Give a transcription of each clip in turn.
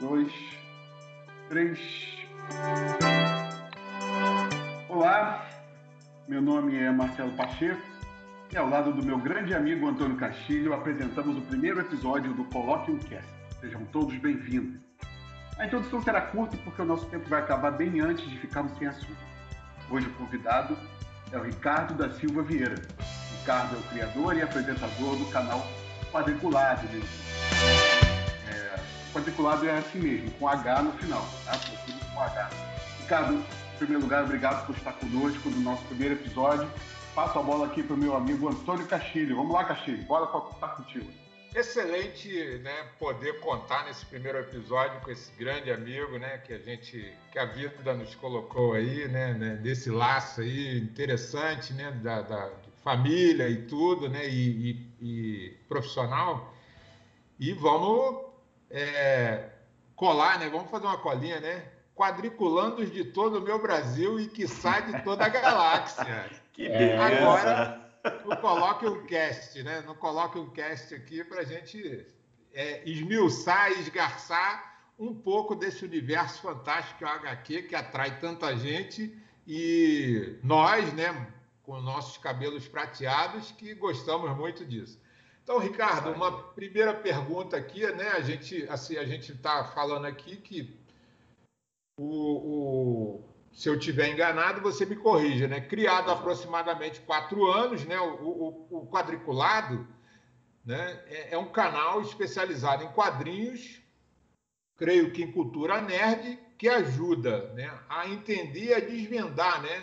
dois, três. Olá, meu nome é Marcelo Pacheco e ao lado do meu grande amigo Antônio Castilho apresentamos o primeiro episódio do Colloquium Cast. Sejam todos bem-vindos. A introdução será curta porque o nosso tempo vai acabar bem antes de ficarmos sem assunto. Hoje o convidado é o Ricardo da Silva Vieira. Ricardo é o criador e apresentador do canal Quadriculado. Quadriculado é assim mesmo, com H no final, tá? Tudo com H. Ricardo, em primeiro lugar, obrigado por estar conosco no nosso primeiro episódio. Passo a bola aqui para o meu amigo Antônio Castilho. Vamos lá, Castilho, bora estar contigo. Excelente, né, poder contar nesse primeiro episódio com esse grande amigo, né, que a gente, que a vida nos colocou aí, né, né desse laço aí interessante, né, da, da família e tudo, né, e, e, e profissional. E vamos é, colar, né, vamos fazer uma colinha, né, quadriculandos de todo o meu Brasil e que sai de toda a galáxia. que beleza. Agora não coloque um cast, né? Não coloque um cast aqui para a gente é, esmiuçar e esgarçar um pouco desse universo fantástico que é o HQ, que atrai tanta gente e nós, né, com nossos cabelos prateados, que gostamos muito disso. Então, Ricardo, uma primeira pergunta aqui, né? A gente, assim, a gente está falando aqui que o, o se eu tiver enganado, você me corrija, né? Criado há aproximadamente quatro anos, né? O, o, o quadriculado né? É, é, um canal especializado em quadrinhos, creio que em cultura nerd, que ajuda né? a entender e a desvendar né?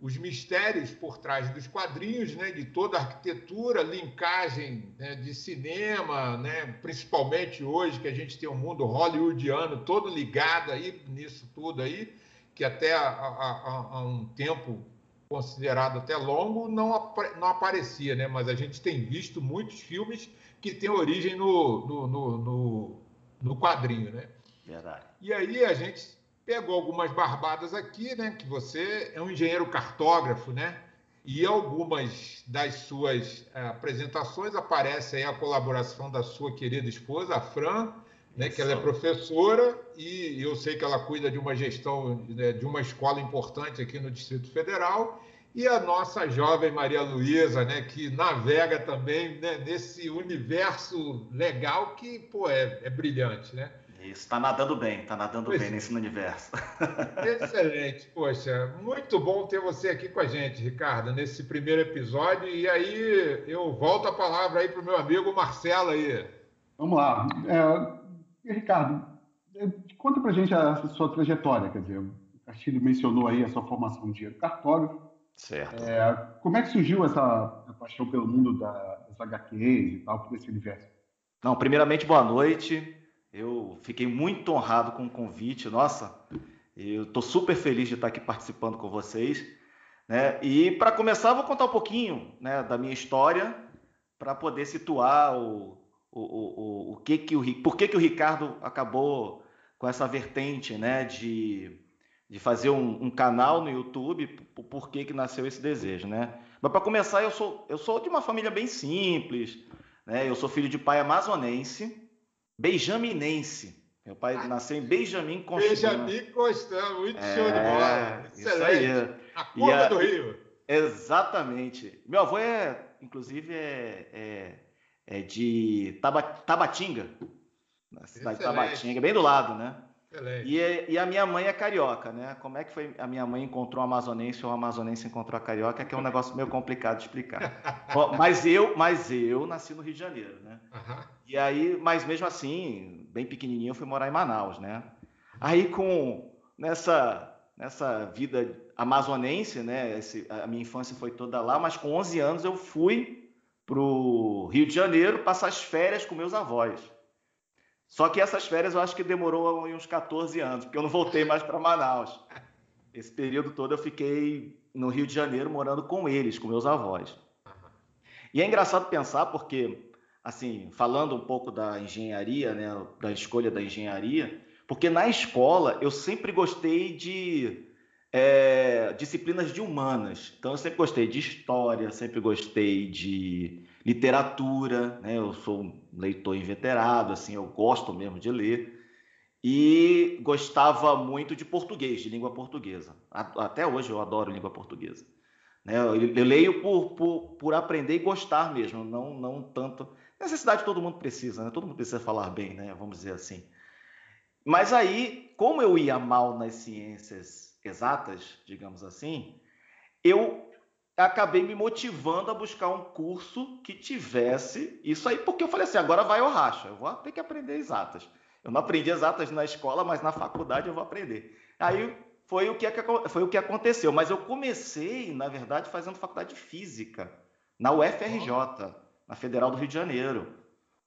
Os mistérios por trás dos quadrinhos, né? de toda a arquitetura, linkagem né? de cinema, né? principalmente hoje que a gente tem um mundo hollywoodiano todo ligado aí nisso tudo aí que até há, um tempo considerado até longo não, não aparecia, né? Mas a gente tem visto muitos filmes que têm origem no, no, no, no, no quadrinho, né? Verdade. E aí a gente pegou algumas barbadas aqui, né? Que você é um engenheiro cartógrafo, né? E algumas das suas eh, apresentações aparece aí a colaboração da sua querida esposa, a Fran, né, que ela é professora e eu sei que ela cuida de uma gestão né, de uma escola importante aqui no Distrito Federal e a nossa jovem Maria Luísa, né, que navega também né, nesse universo legal que pô, é, é brilhante, né? Isso, está nadando bem, está nadando pois bem é. nesse universo. Excelente, poxa, muito bom ter você aqui com a gente, Ricardo, nesse primeiro episódio. E aí eu volto a palavra aí para o meu amigo Marcelo aí. Vamos lá. É, Ricardo, é, conta pra gente a, a sua trajetória, quer dizer, o Castilho mencionou aí a sua formação de cartógrafo. Certo. É, como é que surgiu essa paixão pelo mundo da, das HQs e tal, por esse universo? Não, primeiramente, boa noite. Eu fiquei muito honrado com o convite. Nossa, eu estou super feliz de estar aqui participando com vocês. Né? E para começar, vou contar um pouquinho né, da minha história para poder situar o, o, o, o que que o, por que, que o Ricardo acabou com essa vertente né, de, de fazer um, um canal no YouTube, por, por, que, que nasceu esse desejo. Né? Mas para começar, eu sou, eu sou de uma família bem simples, né? eu sou filho de pai amazonense, benjaminense. Meu pai ah, nasceu em Benjamin Constant. Benjamin Constant, muito é, show de bola. Excelente. A curva do Rio. Exatamente. Meu avô é, inclusive, é, é é de Tabatinga, na cidade Excelente. de Tabatinga, bem do lado, né? E, e, a minha mãe é carioca, né? Como é que foi a minha mãe encontrou o amazonense ou o amazonense encontrou a carioca, que é um negócio meio complicado de explicar. mas eu, mas eu nasci no Rio de Janeiro, né? Uhum. E aí, mas mesmo assim, bem pequenininho, eu fui morar em Manaus, né? Aí com nessa nessa vida amazonense, né? Esse, a minha infância foi toda lá, mas com 11 anos eu fui para o Rio de Janeiro passar as férias com meus avós. Só que essas férias eu acho que demorou uns 14 anos, porque eu não voltei mais para Manaus. Esse período todo eu fiquei no Rio de Janeiro morando com eles, com meus avós. E é engraçado pensar porque, assim, falando um pouco da engenharia, né, da escolha da engenharia, porque na escola eu sempre gostei de é, disciplinas de humanas. Então, eu sempre gostei de história, sempre gostei de literatura, né? Eu sou leitor inveterado, assim, eu gosto mesmo de ler. e gostava muito de português, de língua portuguesa. Até hoje eu adoro língua portuguesa. Né? Eu, leio por, por, por, aprender e gostar mesmo, não, não tanto. Necessidade todo mundo precisa, né? todo mundo precisa falar bem, né? vamos dizer assim. Mas aí, como eu ia mal nas ciências exatas, digamos assim, eu acabei me motivando a buscar um curso que tivesse isso aí, porque eu falei assim, agora vai o racha, eu vou ter que aprender exatas. Eu não aprendi exatas na escola, mas na faculdade eu vou aprender. Aí foi o que, foi o que aconteceu. Mas eu comecei, na verdade, fazendo faculdade de física, na UFRJ, na Federal do Rio de Janeiro.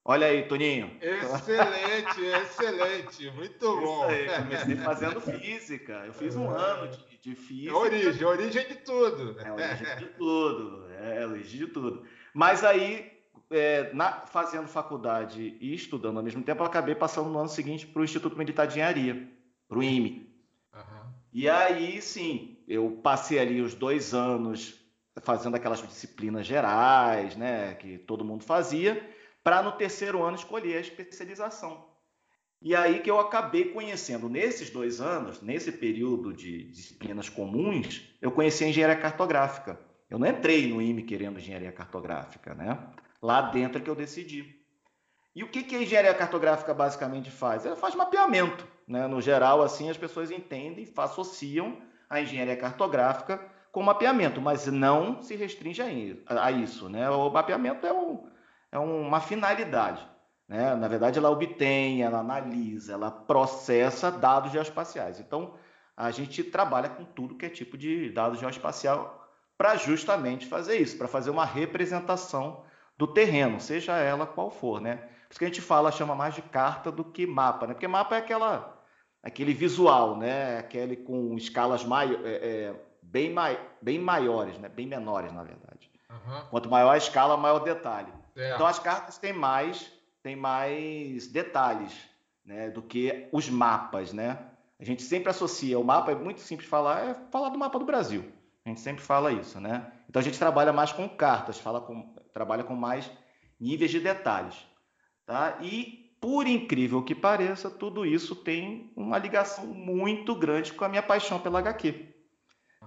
Olha aí, Toninho. Excelente, excelente, muito bom. Aí, comecei fazendo física. Eu fiz um ano de, de física. É origem, origem de tudo. É origem de tudo. É origem de tudo. Mas aí é, na, fazendo faculdade e estudando ao mesmo tempo, eu acabei passando no ano seguinte para o Instituto Militar de Engenharia, para o IME. Uhum. E aí, sim, eu passei ali os dois anos fazendo aquelas disciplinas gerais, né, que todo mundo fazia, para no terceiro ano escolher a especialização. E aí que eu acabei conhecendo, nesses dois anos, nesse período de disciplinas comuns, eu conheci a engenharia cartográfica. Eu não entrei no IME querendo engenharia cartográfica, né? Lá dentro é que eu decidi. E o que, que a engenharia cartográfica basicamente faz? Ela faz mapeamento. Né? No geral, assim, as pessoas entendem, associam a engenharia cartográfica com mapeamento, mas não se restringe a isso. Né? O mapeamento é, um, é uma finalidade. Né? Na verdade, ela obtém, ela analisa, ela processa dados geoespaciais. Então, a gente trabalha com tudo que é tipo de dado geoespacial para justamente fazer isso, para fazer uma representação do terreno, seja ela qual for, né? Por isso que a gente fala, chama mais de carta do que mapa, né? Porque mapa é aquela, aquele visual, né? Aquele com escalas mai, é, é, bem, mai, bem maiores, né? Bem menores, na verdade. Uhum. Quanto maior a escala, maior o detalhe. É. Então as cartas têm mais, têm mais detalhes, né? Do que os mapas, né? A gente sempre associa o mapa, é muito simples falar, é falar do mapa do Brasil. A gente sempre fala isso, né? Então a gente trabalha mais com cartas, fala com, trabalha com mais níveis de detalhes. Tá? E, por incrível que pareça, tudo isso tem uma ligação muito grande com a minha paixão pela HQ.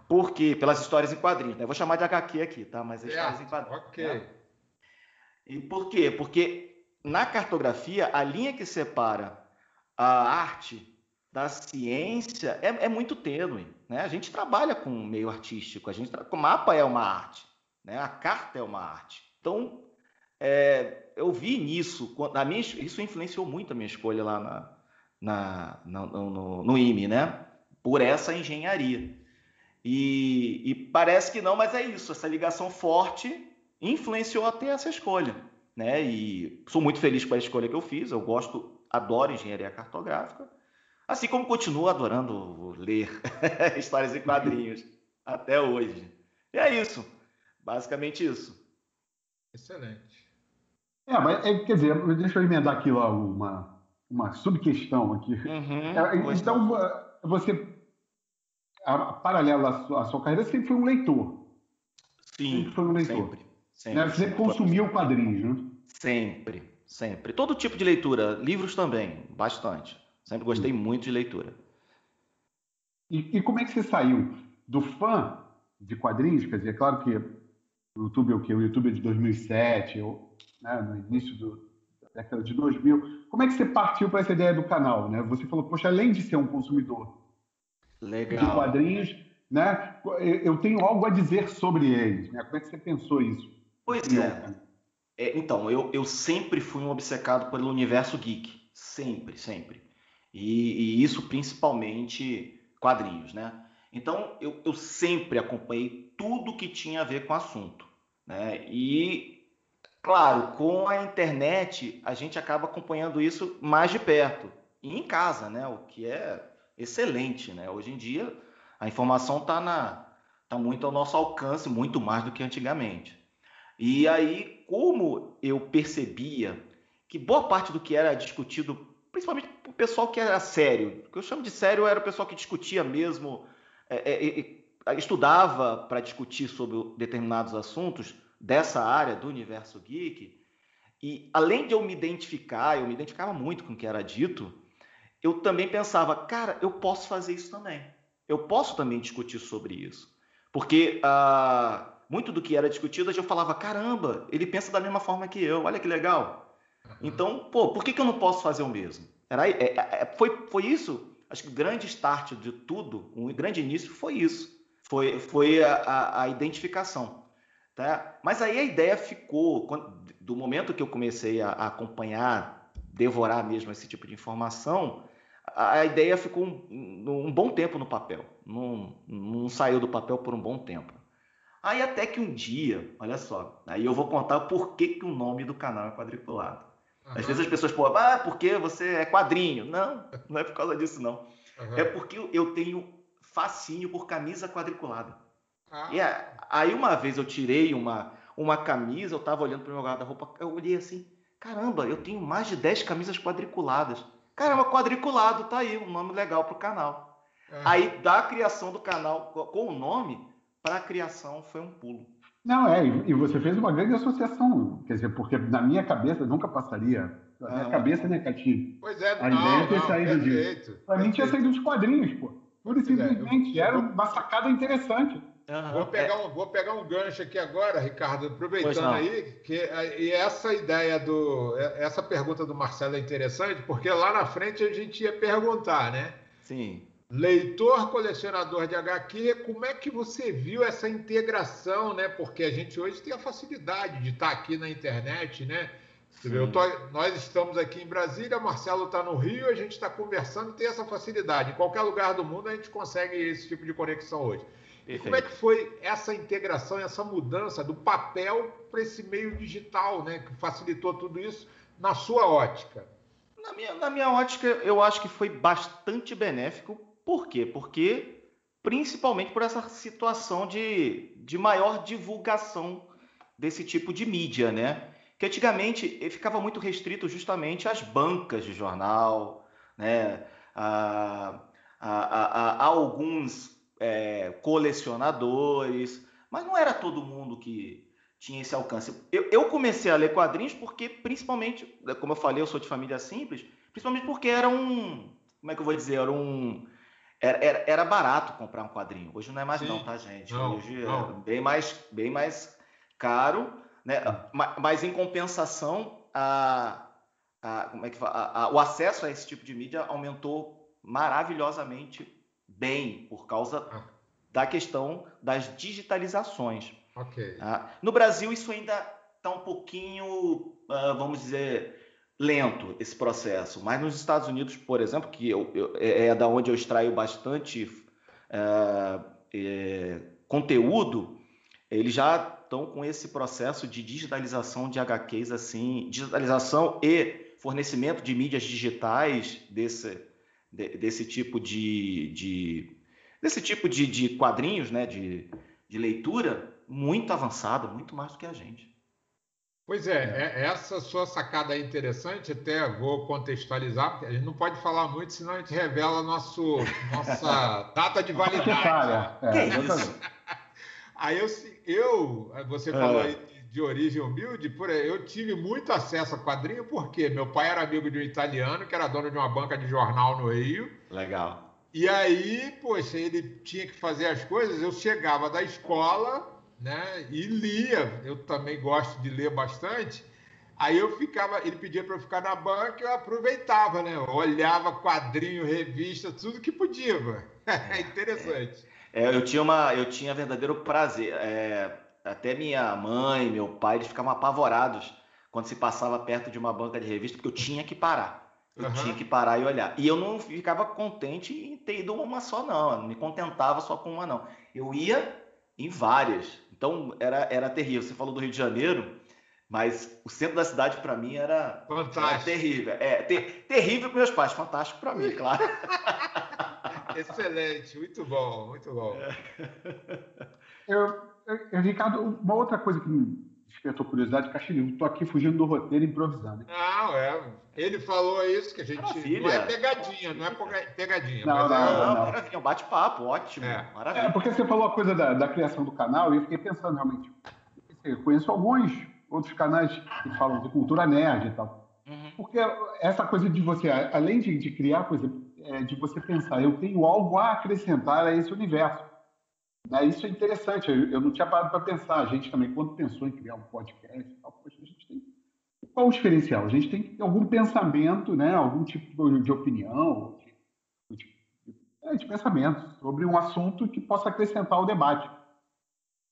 Por quê? Pelas histórias em quadrinhos. Né? Eu vou chamar de HQ aqui, tá? Mas é histórias em quadrinhos. Ok. Né? E por quê? Porque na cartografia, a linha que separa a arte da ciência é, é muito tênue. Né? A gente trabalha com meio artístico, a gente o mapa é uma arte, né? a carta é uma arte. Então, é, eu vi nisso, a minha, isso influenciou muito a minha escolha lá na, na, no, no, no IME, né? Por essa engenharia. E, e, parece que não, mas é isso. Essa ligação forte influenciou até essa escolha, né? E sou muito feliz com a escolha que eu fiz. Eu gosto, adoro engenharia cartográfica, assim como continuo adorando ler histórias em quadrinhos até hoje. E é isso, basicamente isso. Excelente. É, mas é, quer dizer, deixa eu emendar aqui lá uma, uma subquestão aqui. Uhum, é, então, você, a, paralelo à sua, à sua, carreira, sempre foi um leitor. Sim, sempre foi um leitor. Sempre. Sempre, né? Você sempre consumiu quadrinhos, né? Sempre, sempre. Todo tipo de leitura, livros também, bastante. Sempre gostei Sim. muito de leitura. E, e, como é que você saiu do fã de quadrinhos? Quer dizer, é claro que o YouTube é o que? O YouTube é de 2007, ou, né, no início do, da década de 2000. Como é que você partiu para essa ideia do canal? Né? Você falou, poxa, além de ser um consumidor Legal. de quadrinhos, né, eu tenho algo a dizer sobre eles. Né? Como é que você pensou isso? Pois é. é. Então, eu, eu sempre fui um obcecado pelo universo geek. Sempre, sempre. E, e isso principalmente quadrinhos, né? Então, eu, eu sempre acompanhei tudo que tinha a ver com o assunto. Né? E, claro, com a internet, a gente acaba acompanhando isso mais de perto. E em casa, né? o que é excelente. Né? Hoje em dia, a informação está tá muito ao nosso alcance, muito mais do que antigamente. E aí, como eu percebia que boa parte do que era discutido, principalmente o pessoal que era sério, o que eu chamo de sério era o pessoal que discutia mesmo, é, é, estudava para discutir sobre determinados assuntos dessa área do universo geek, e além de eu me identificar, eu me identificava muito com o que era dito, eu também pensava, cara, eu posso fazer isso também. Eu posso também discutir sobre isso. Porque ah, muito do que era discutido, eu falava, caramba, ele pensa da mesma forma que eu, olha que legal. Então, pô, por que, que eu não posso fazer o mesmo? Era, é, é, foi, foi isso, acho que o grande start de tudo, um grande início foi isso. Foi, foi a, a, a identificação. Tá? Mas aí a ideia ficou, do momento que eu comecei a, a acompanhar, devorar mesmo esse tipo de informação, a, ideia ficou um, um, bom tempo no papel. Não, não saiu do papel por um bom tempo. Aí até que um dia, olha só, aí eu vou contar por que, que o nome do canal é quadriculado. Uhum. Às vezes as pessoas falam, ah, porque você é quadrinho. Não, não é por causa disso, não. Uhum. É porque eu tenho fascínio por camisa quadriculada. Ah. E aí uma vez eu tirei uma, uma camisa, eu estava olhando para o meu guarda-roupa, eu olhei assim, caramba, eu tenho mais de 10 camisas quadriculadas. Caramba, quadriculado, tá aí, um nome legal para o canal. Uhum. Aí da criação do canal com o nome, para a criação foi um pulo. Não, é, e você fez uma grande associação, quer dizer, porque na minha cabeça nunca passaria. Na minha ah, cabeça, né, Catinho? Pois é, a não, ideia é ter não, saído disso. Para mim tinha saído dos quadrinhos, pô. Pura e é, simplesmente. Era uma sacada interessante. Uhum. Vou, pegar é. um, vou pegar um gancho aqui agora, Ricardo, aproveitando aí, que e essa ideia do. Essa pergunta do Marcelo é interessante, porque lá na frente a gente ia perguntar, né? Sim leitor, colecionador de HQ, como é que você viu essa integração, né? Porque a gente hoje tem a facilidade de estar aqui na internet, né? Tô, nós estamos aqui em Brasília, Marcelo está no Rio, a gente está conversando, tem essa facilidade. Em qualquer lugar do mundo a gente consegue esse tipo de conexão hoje. E como é que foi essa integração, essa mudança do papel para esse meio digital, né? Que facilitou tudo isso na sua ótica? Na minha, na minha ótica, eu acho que foi bastante benéfico por quê? Porque principalmente por essa situação de, de maior divulgação desse tipo de mídia, né? Que antigamente ficava muito restrito justamente às bancas de jornal, né? A, a, a, a alguns é, colecionadores, mas não era todo mundo que tinha esse alcance. Eu, eu, comecei a ler quadrinhos porque, principalmente, como eu falei, eu sou de família simples, principalmente porque era um, como é que eu vou dizer, era um era, era, era, barato comprar um quadrinho. Hoje não é mais Sim. não, tá, gente? Não, Hoje não. é bem mais, bem mais caro, né? Mas em compensação, a, a, como é que a, a, o acesso a esse tipo de mídia aumentou maravilhosamente bem por causa ah. da questão das digitalizações. Okay. Tá? No Brasil isso ainda está um pouquinho, ah, vamos dizer, lento esse processo. Mas nos Estados Unidos, por exemplo, que eu, eu, é, é da onde eu extraio bastante é, é, conteúdo, eles já estão com esse processo de digitalização de HQs, assim, digitalização e fornecimento de mídias digitais desse, de, desse tipo de, de desse tipo de, de quadrinhos, né, de, de leitura, muito avançado, muito mais do que a gente. Pois é, é, essa sua sacada é interessante, até vou contextualizar, porque a gente não pode falar muito, senão a gente revela nosso, nossa data de validade. É, é, isso? Aí eu, eu você falou aí de origem humilde, por eu tive muito acesso a quadrinho, porque meu pai era amigo de um italiano que era dono de uma banca de jornal no Rio. Legal. E aí, poxa, ele tinha que fazer as coisas, eu chegava da escola, né? E lia. Eu também gosto de ler bastante. Aí eu ficava, ele pedia para eu ficar na banca, eu aproveitava, né? Eu olhava quadrinho, revista, tudo que podia. É interessante. É, eu tinha uma, eu tinha verdadeiro prazer. É, até minha mãe, meu pai, eles ficavam apavorados quando se passava perto de uma banca de revista, porque eu tinha que parar. Eu uhum. tinha que parar e olhar. E eu não ficava contente em ter ido uma só, não. Eu não me contentava só com uma, não. Eu ia em várias. Então era, era terrível. Você falou do Rio de Janeiro, mas o centro da cidade para mim era, era, terrível. É, ter, terrível para meus pais, fantástico para mim, claro. Excelente, muito bom, muito bom. Eu, eu, Ricardo, uma outra coisa que me despertou curiosidade, Castilho, estou aqui fugindo do roteiro improvisando. Não, é. Ele falou isso, que a gente. Maravilha. Não é pegadinha, não é pegadinha. Não, não, é... não, maravilha, bate-papo, ótimo. É. Maravilha. É, porque você falou a coisa da, da, criação do canal e eu fiquei pensando realmente. Eu conheço alguns outros canais que falam de cultura nerd e tal. Uhum. porque essa coisa de você, além de, de criar coisa, é, de você pensar, eu tenho algo a acrescentar a esse universo. Né? Isso é interessante, eu, eu não tinha parado para pensar. A gente também, quando pensou em criar um podcast, tal, poxa, a gente tem. Qual o diferencial? A gente tem algum pensamento, né? algum tipo de opinião, de, de, é, de pensamento sobre um assunto que possa acrescentar o debate.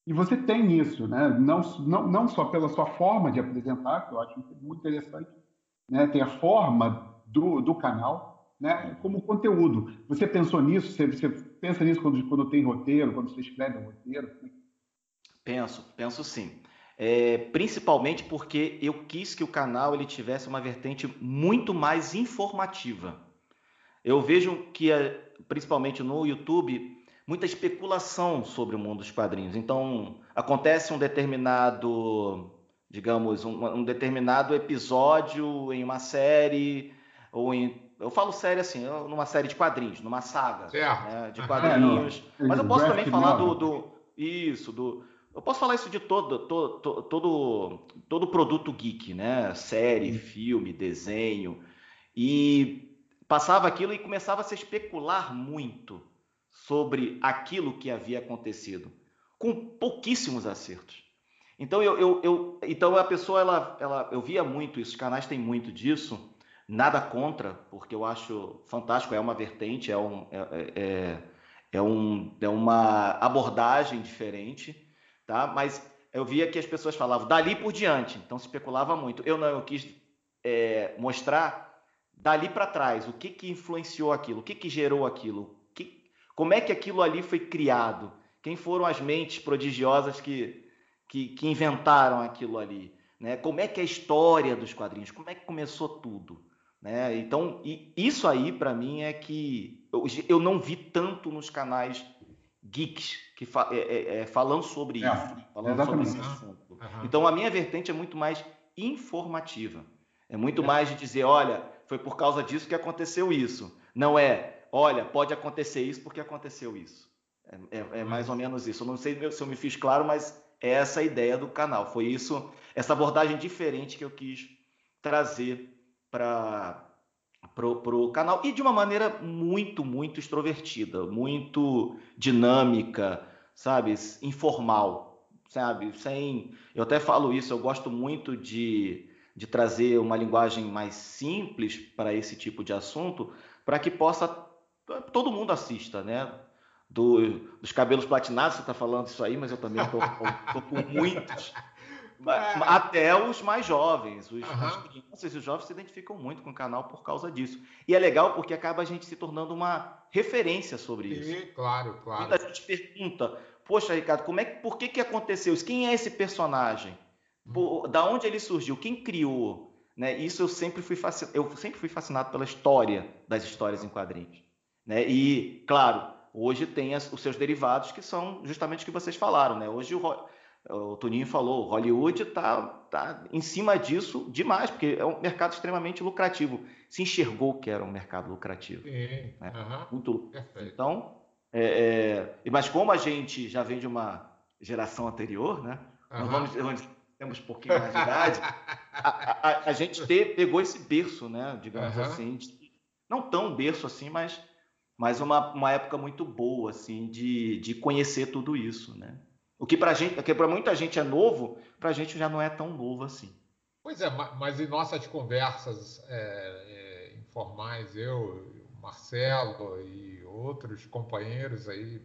E você tem isso, né? não, não, não só pela sua forma de apresentar, que eu acho muito interessante, né? tem a forma do, do canal, né? como conteúdo. Você pensou nisso? Você, você pensa nisso quando, quando tem roteiro, quando você escreve um roteiro? Penso, penso sim. É, principalmente porque eu quis que o canal ele tivesse uma vertente muito mais informativa. Eu vejo que, principalmente no YouTube, muita especulação sobre o mundo dos quadrinhos. Então, acontece um determinado, digamos, um, um determinado episódio em uma série, ou em. Eu falo série assim, numa série de quadrinhos, numa saga né, de quadrinhos. É, Mas eu posso também falar do, do. Isso, do. Eu posso falar isso de todo, todo, todo, todo produto geek, né? Série, filme, desenho. E passava aquilo e começava a se especular muito sobre aquilo que havia acontecido, com pouquíssimos acertos. Então eu, eu, eu, então a pessoa ela, ela, eu via muito isso, os canais têm muito disso, nada contra, porque eu acho fantástico, é uma vertente, é, um, é, é, é, é um, é uma abordagem diferente, tá? Mas eu via que as pessoas falavam dali por diante, então se especulava muito. Eu não, eu quis é, mostrar dali para trás o que, que influenciou aquilo, o que, que gerou aquilo, como é que aquilo ali foi criado? Quem foram as mentes prodigiosas que, que, que inventaram aquilo ali? Né? Como é que é a história dos quadrinhos? Como é que começou tudo? Né? Então, isso aí para mim é que eu, eu, não vi tanto nos canais geeks que fa, é, é, é falando sobre é, isso, falando sobre esse assunto. Uhum. Então, a minha vertente é muito mais informativa. É muito é. mais de dizer, olha, foi por causa disso que aconteceu isso. Não é, olha, pode acontecer isso porque aconteceu isso. É, é, é mais ou menos isso. Eu não sei se eu me fiz claro, mas é essa a ideia do canal. Foi isso, essa abordagem diferente que eu quis trazer para pro canal e de uma maneira muito, muito extrovertida, muito dinâmica, sabe, informal, sabe, sem. Eu até falo isso. Eu gosto muito de de trazer uma linguagem mais simples para esse tipo de assunto, para que possa todo mundo assista, né? Do, dos cabelos platinados, você está falando isso aí, mas eu também estou com muitos. Até os mais jovens, os, uhum. as crianças e os jovens se identificam muito com o canal por causa disso. E é legal porque acaba a gente se tornando uma referência sobre isso. Sim, claro, claro. Muita gente pergunta, poxa, Ricardo, como é, por que, que aconteceu isso? Quem é esse personagem? Por, da onde ele surgiu? Quem criou? Né? Isso eu sempre fui fascinado, eu sempre fui fascinado pela história das histórias em quadrinhos. Né? E, claro, hoje tem as, os seus derivados, que são justamente o que vocês falaram. Né? Hoje o, o Toninho falou, Hollywood está tá em cima disso demais, porque é um mercado extremamente lucrativo. Se enxergou que era um mercado lucrativo. Sim, né? Muito lucrativo. Então, é, é, mas como a gente já vem de uma geração anterior, né? Uhum. Nós vamos, temos um pouquinho mais de idade, a, a, a, gente ter, pegou esse berço, né? Digamos assim, não tão berço assim, mas mas uma, uma época muito boa, assim, de, de conhecer tudo isso, né? O que para muita gente é novo, para a gente já não é tão novo assim. Pois é, mas em nossas conversas é, é, informais, eu, Marcelo e outros companheiros aí,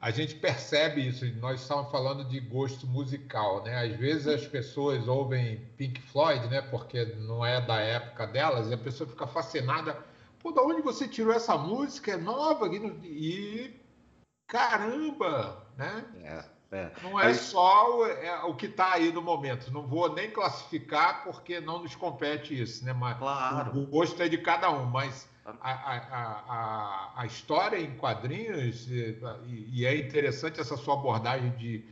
a gente percebe isso. Nós estamos falando de gosto musical, né? Às vezes as pessoas ouvem Pink Floyd, né? Porque não é da época delas, e a pessoa fica fascinada Pô, da onde você tirou essa música? É nova? E caramba, né? É, é. Não é só o, é, o que está aí no momento. Não vou nem classificar porque não nos compete isso, né? Mas claro. o gosto é de cada um, mas a, a, a, a história em quadrinhos, e, e, é interessante essa sua abordagem de,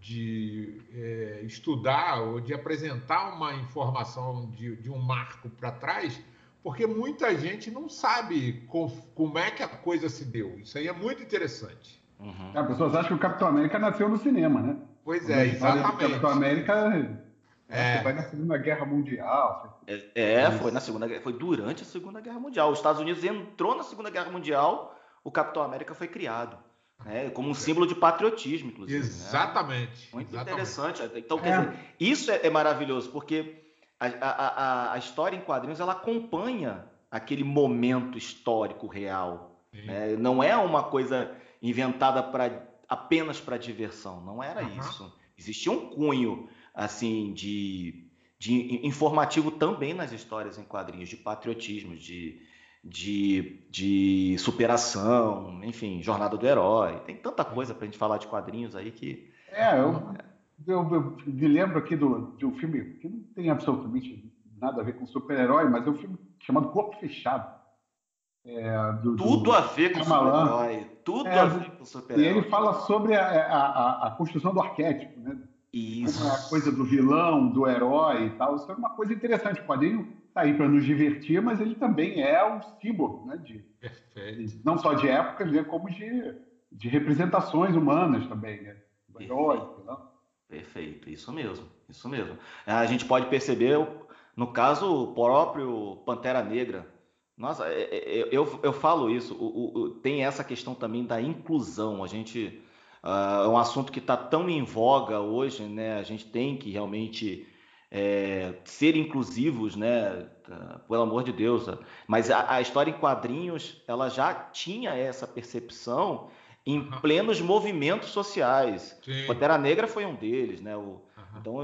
de é, estudar ou de apresentar uma informação de, de um marco para trás porque muita gente não sabe com, como é que a coisa se deu. Isso aí é muito interessante. Uhum. As pessoas acham que o Capitão América nasceu no cinema, né? Pois é, exatamente. O Capitão América É. Vai na Segunda Guerra Mundial. É, é foi na Segunda foi durante a Segunda Guerra Mundial. Os Estados Unidos entrou na Segunda Guerra Mundial, o Capitão América foi criado. Né, como um símbolo de patriotismo, inclusive. Né? Exatamente. Né? Muito Exatamente. interessante. Então, quer é. dizer, isso é, é maravilhoso, porque a, a, a, história em quadrinhos ela acompanha aquele momento histórico real. Né? Não é uma coisa inventada para apenas para diversão. Não era uhum. isso. Existia um cunho assim de, de informativo também nas histórias em quadrinhos, de patriotismo, de, de, de superação, enfim, jornada do herói. Tem tanta coisa para a gente falar de quadrinhos aí que. É, eu, eu, eu me lembro aqui do, de um filme que não tem absolutamente nada a ver com super-herói, mas é um filme chamado Corpo Fechado. É, do, tudo do, a ver com super-herói. Tudo é, a ver com super-herói. E ele fala sobre a, a, a, construção do arquétipo, né? Isso. Como é a coisa do vilão, do herói e tal. Isso é uma coisa interessante. O quadrinho está aí para nos divertir, mas ele também é um símbolo, né? De, Perfeito. Não só de época, né? como de, de representações humanas também, né? Do herói, Perfeito, isso mesmo, isso mesmo. A gente pode perceber, no caso, o próprio Pantera Negra. Nossa, é, é, é, eu, eu falo isso, o, o, tem essa questão também da inclusão. A gente. Uh, é um assunto que está tão em voga hoje, né? A gente tem que realmente é, ser inclusivos, né? Pelo amor de Deus. Mas a, a, história em quadrinhos, ela já tinha essa percepção em plenos movimentos sociais. Sim. Pantera Negra foi um deles, né? O, Então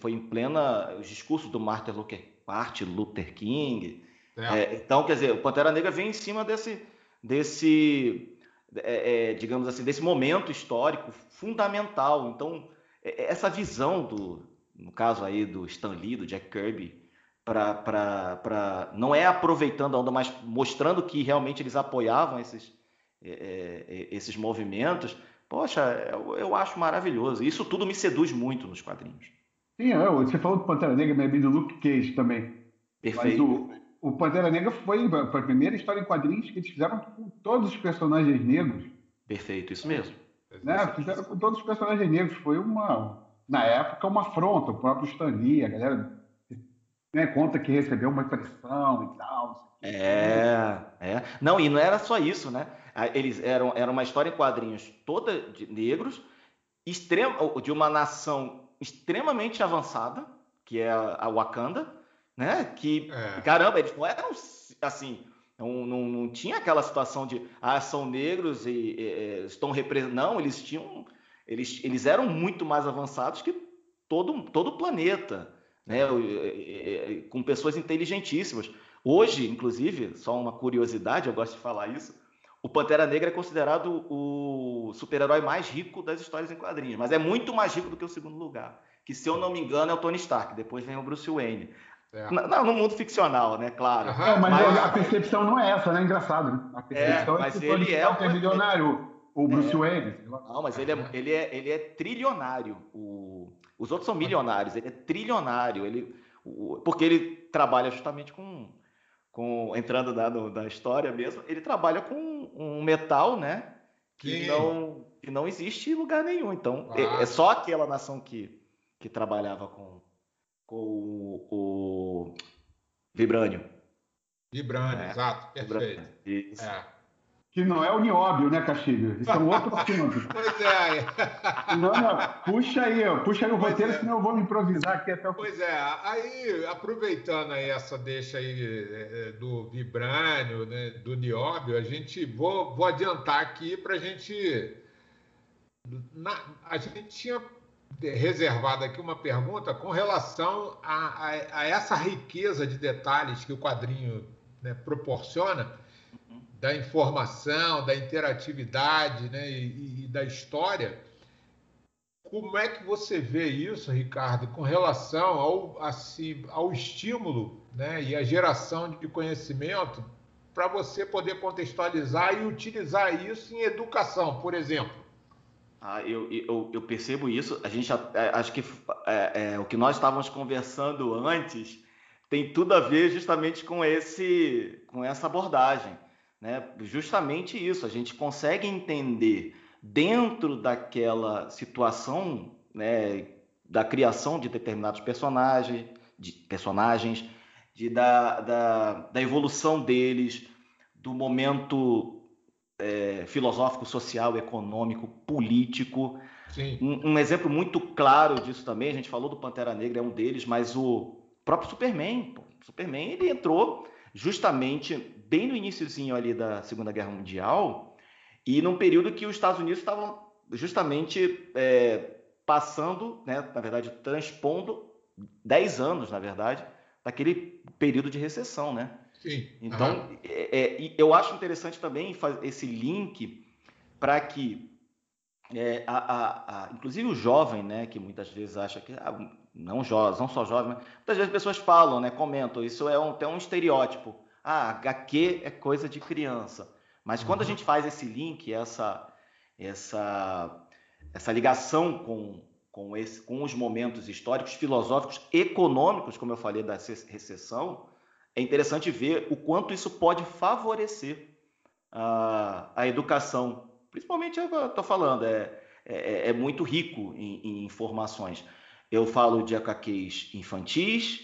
foi em plena os discursos do Martin Luther, Martin Luther King. É. É, então, quer dizer, o Pantera Negra vem em cima desse, desse é, é digamos assim, desse momento histórico fundamental. Então, é, essa visão do, no caso aí do Stan Lee, do Jack Kirby, para não é aproveitando a onda, mas mostrando que realmente eles apoiavam esses é, é, é, esses movimentos, poxa, eu, eu, acho maravilhoso. Isso tudo me seduz muito nos quadrinhos. Sim, é, você falou do Pantera Negra, me do Luke Cage também. Perfeito. Mas o, o Pantera Negra foi, foi a primeira história em quadrinhos que eles fizeram com todos os personagens negros. Perfeito, isso mesmo. Né? Fizeram com todos os personagens negros. Foi uma, na época, uma afronta. O próprio Stan Lee, a galera né, conta que recebeu uma pressão e tal. É, é. Não, e não era só isso, né? Eles eram era uma história em quadrinhos toda de negros, extrema, de uma nação extremamente avançada, que é a Wakanda, né? Que é. caramba, eles não eram assim, não, não, não, tinha aquela situação de ah, são negros e, e estão representando. Não, eles tinham. Eles, eles eram muito mais avançados que todo, todo o planeta, né? Com pessoas inteligentíssimas. Hoje, inclusive, só uma curiosidade, eu gosto de falar isso, o Pantera Negra é considerado o super-herói mais rico das histórias em quadrinhos, mas é muito mais rico do que o segundo lugar, que se eu não me engano é o Tony Stark, depois vem o Bruce Wayne. É. No, no mundo ficcional, né? Claro. Uhum, mas, mas, a percepção não é essa, né? Engraçado, né? A percepção é, mas é que ele é, o... é milionário, o Bruce é. Wayne. Não, mas ele é, ele é, ele é trilionário. O... Os outros são milionários, ele é trilionário. Ele... Porque ele trabalha justamente com com entrando na, no, na história mesmo, ele trabalha com um metal, né? Que não, que não existe em lugar nenhum. Então, é, ah. é, é, só aquela nação que, que trabalhava com, com o, o Vibrânio. Vibrânio, é, exato, perfeito. Vibrânio, é. Que não é o nióbio, né, Castilho? Isso é um outro assunto. pois é. Não, não. Puxa aí, puxa aí o pois roteiro, é. senão eu vou me improvisar aqui até o Pois é, aí, aproveitando aí essa deixa aí é, é, do Vibrânio, né, do nióbio, a gente, vou, vou adiantar aqui para a gente... Na, a gente tinha reservado aqui uma pergunta com relação a, a, a essa riqueza de detalhes que o quadrinho né, proporciona da informação, da interatividade né, e, e, da história. Como é que você vê isso, Ricardo, com relação ao, assim, ao estímulo né, e a geração de conhecimento para você poder contextualizar e utilizar isso em educação, por exemplo? Ah, eu, eu, eu percebo isso. A gente é, acho que é, é, o que nós estávamos conversando antes tem tudo a ver justamente com esse com essa abordagem. Né? Justamente isso, a gente consegue entender dentro daquela situação né, da criação de determinados personagens, de personagens, de, da, da, da evolução deles, do momento é, filosófico, social, econômico, político. Um, um, exemplo muito claro disso também, a gente falou do Pantera Negra, é um deles, mas o próprio Superman, pô, Superman, ele entrou justamente bem no iníciozinho ali da Segunda Guerra Mundial e num período que os Estados Unidos estavam justamente é, passando, né, na verdade, transpondo 10 anos, na verdade, daquele período de recessão, né? Sim. Então, uhum. é, é, eu acho interessante também esse link para que, é, a, a, a, inclusive o jovem, né, que muitas vezes acha que, ah, não, jovens, não só jovem, muitas vezes as pessoas falam, né, comentam, isso é um, até um estereótipo. Ah, HQ é coisa de criança. Mas uhum. quando a gente faz esse link, essa, essa, essa ligação com, com, esse, com os momentos históricos, filosóficos, econômicos, como eu falei, da recessão, é interessante ver o quanto isso pode favorecer a, a educação. Principalmente, eu estou falando, é, é, é, muito rico em, em, informações. Eu falo de HQs infantis,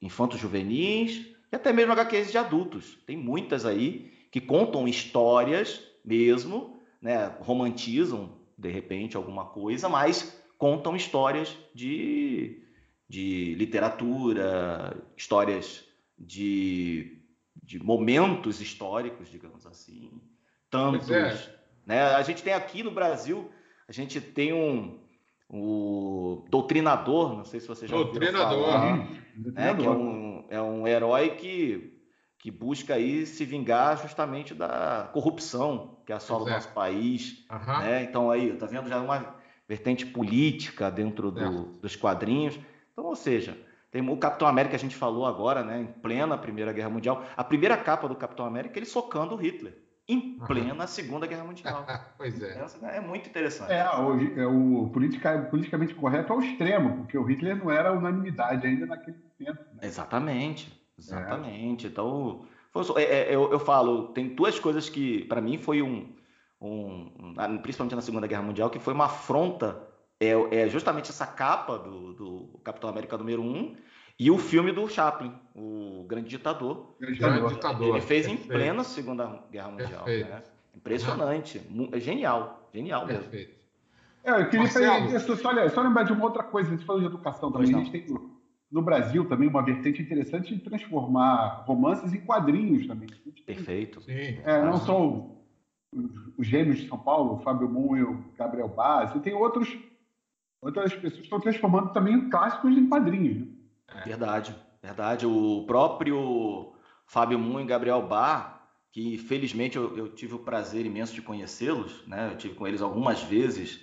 infantos juvenis e até mesmo HQs de adultos. Tem muitas aí que contam histórias mesmo, né, romantizam de repente alguma coisa, mas contam histórias de, de literatura, histórias de, de momentos históricos, digamos assim. Tantos. É. Né? A gente tem aqui no Brasil, a gente tem um, o Doutrinador, não sei se você já Doutrinador. falar, né? que é um, é um herói que, que busca aí se vingar justamente da corrupção que assola o nosso país. Uhum. Né? Então aí, tá vendo já uma vertente política dentro do, dos quadrinhos. Então, ou seja, tem o Capitão América, a gente falou agora, né, em plena Primeira Guerra Mundial. A primeira capa do Capitão América, ele socando o Hitler. Em plena Segunda Guerra Mundial. pois é. É muito interessante. É, o, é, o politica, politicamente correto ao extremo, porque o Hitler não era unanimidade ainda naquele tempo. Né? Exatamente. Exatamente. É. Então, foi, é, é, eu, eu falo, tem duas coisas que, para mim, foi um, um, Principalmente na Segunda Guerra Mundial, que foi uma afronta é, é justamente essa capa do, do, Capitão América número 1 e o filme do Chaplin, o Grande Ditador. Grande Ditador. Ditador. Ele fez Perfeito. em plena Segunda Guerra Mundial. Né? Impressionante. É genial. Genial mesmo. Perfeito. É, eu queria só, só, só lembrar de uma outra coisa, a gente falou de educação também. A gente tem no, no, Brasil também uma vertente interessante de transformar romances em quadrinhos também. Perfeito. Sim. É, não só os gêmeos de São Paulo, o Fábio Moon e o Gabriel Baz, e tem outros outras pessoas estão transformando também clássicos em quadrinhos. Né? É. Verdade, verdade. O próprio Fábio Moon e Gabriel Bar, que felizmente eu, eu tive o prazer imenso de conhecê-los, né? Eu tive com eles algumas vezes.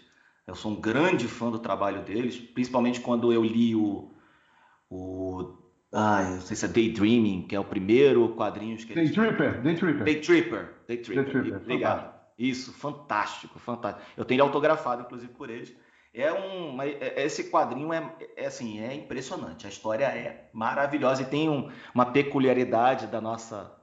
Eu sou um grande fã do trabalho deles, principalmente quando eu li o, o ah, não sei se é Daydreaming, que é o primeiro quadrinho que eles... Day Tripper, Day Tripper. Day Tripper, Day Tripper. Day Tripper. Obrigado. Isso, fantástico, fantástico. Eu tenho ele autografado, inclusive, por eles. É um, é, esse quadrinho é, é, assim, é impressionante. A história é maravilhosa e tem um, uma peculiaridade da nossa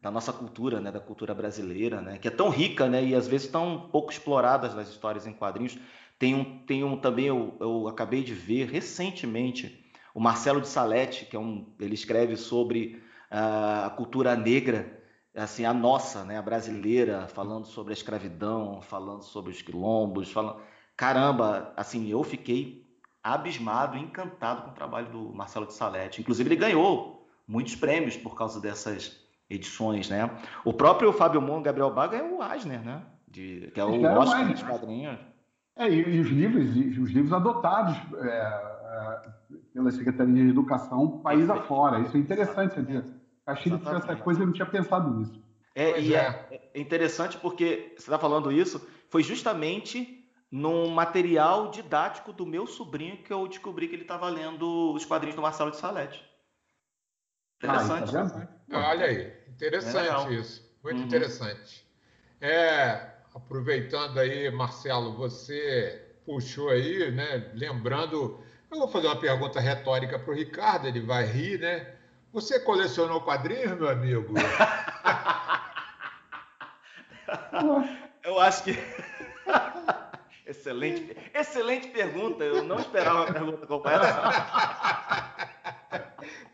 da nossa cultura, né, da cultura brasileira, né, que é tão rica, né, e às vezes tão pouco exploradas nas histórias em quadrinhos. Tem um, tem um também eu, eu acabei de ver recentemente o Marcelo de Salete, que é um, ele escreve sobre uh, a cultura negra, assim a nossa, né, a brasileira, falando sobre a escravidão, falando sobre os quilombos, falando caramba, assim, eu fiquei abismado, encantado com o trabalho do Marcelo de Salete. Inclusive, ele ganhou muitos prêmios por causa dessas edições, né? O próprio Fábio Moon, Gabriel Baga é o Asner, né? De, que é o Oscar dos quadrinhos. É, e, e, os livros, e os livros adotados é, é, pela Secretaria de Educação país afora. Isso é interessante, sabia? Castilho tinha essa coisa, eu não tinha pensado nisso. É, e é. é interessante porque você está falando isso, foi justamente num material didático do meu sobrinho que eu descobri que ele estava lendo os quadrinhos do Marcelo de Salete. Interessante. Ah, tá Olha aí, interessante é isso. Muito uhum. interessante. É, aproveitando aí, Marcelo, você puxou aí, né? Lembrando, eu vou fazer uma pergunta retórica para o Ricardo, ele vai rir, né? Você colecionou quadrinhos, meu amigo? eu acho que Excelente, excelente pergunta. Eu não esperava uma pergunta como essa.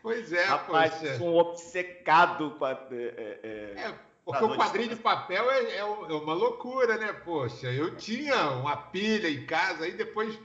Pois é, Rapaz, poxa. sou um obcecado com a, é, é, é, é porque o quadrinho de papel é, é, é, uma loucura, né? Poxa, eu tinha uma pilha em casa, aí depois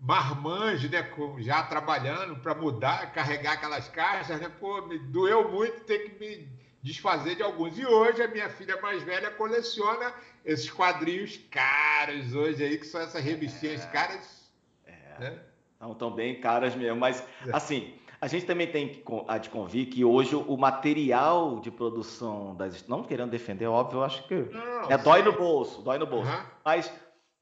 marmanjo, né? Já trabalhando para mudar, carregar aquelas caixas, né? Pô, me doeu muito ter que me desfazer de alguns. E hoje a minha filha mais velha coleciona esses quadrinhos caros hoje aí, que são essas revistinhas é, caras. É. Né? Não, tão bem caras mesmo. Mas, é. assim, a gente também tem a de convir que hoje o material de produção das. Não querendo defender, óbvio, eu acho que. Não, é, dói no bolso, dói no bolso. Uhum. Mas,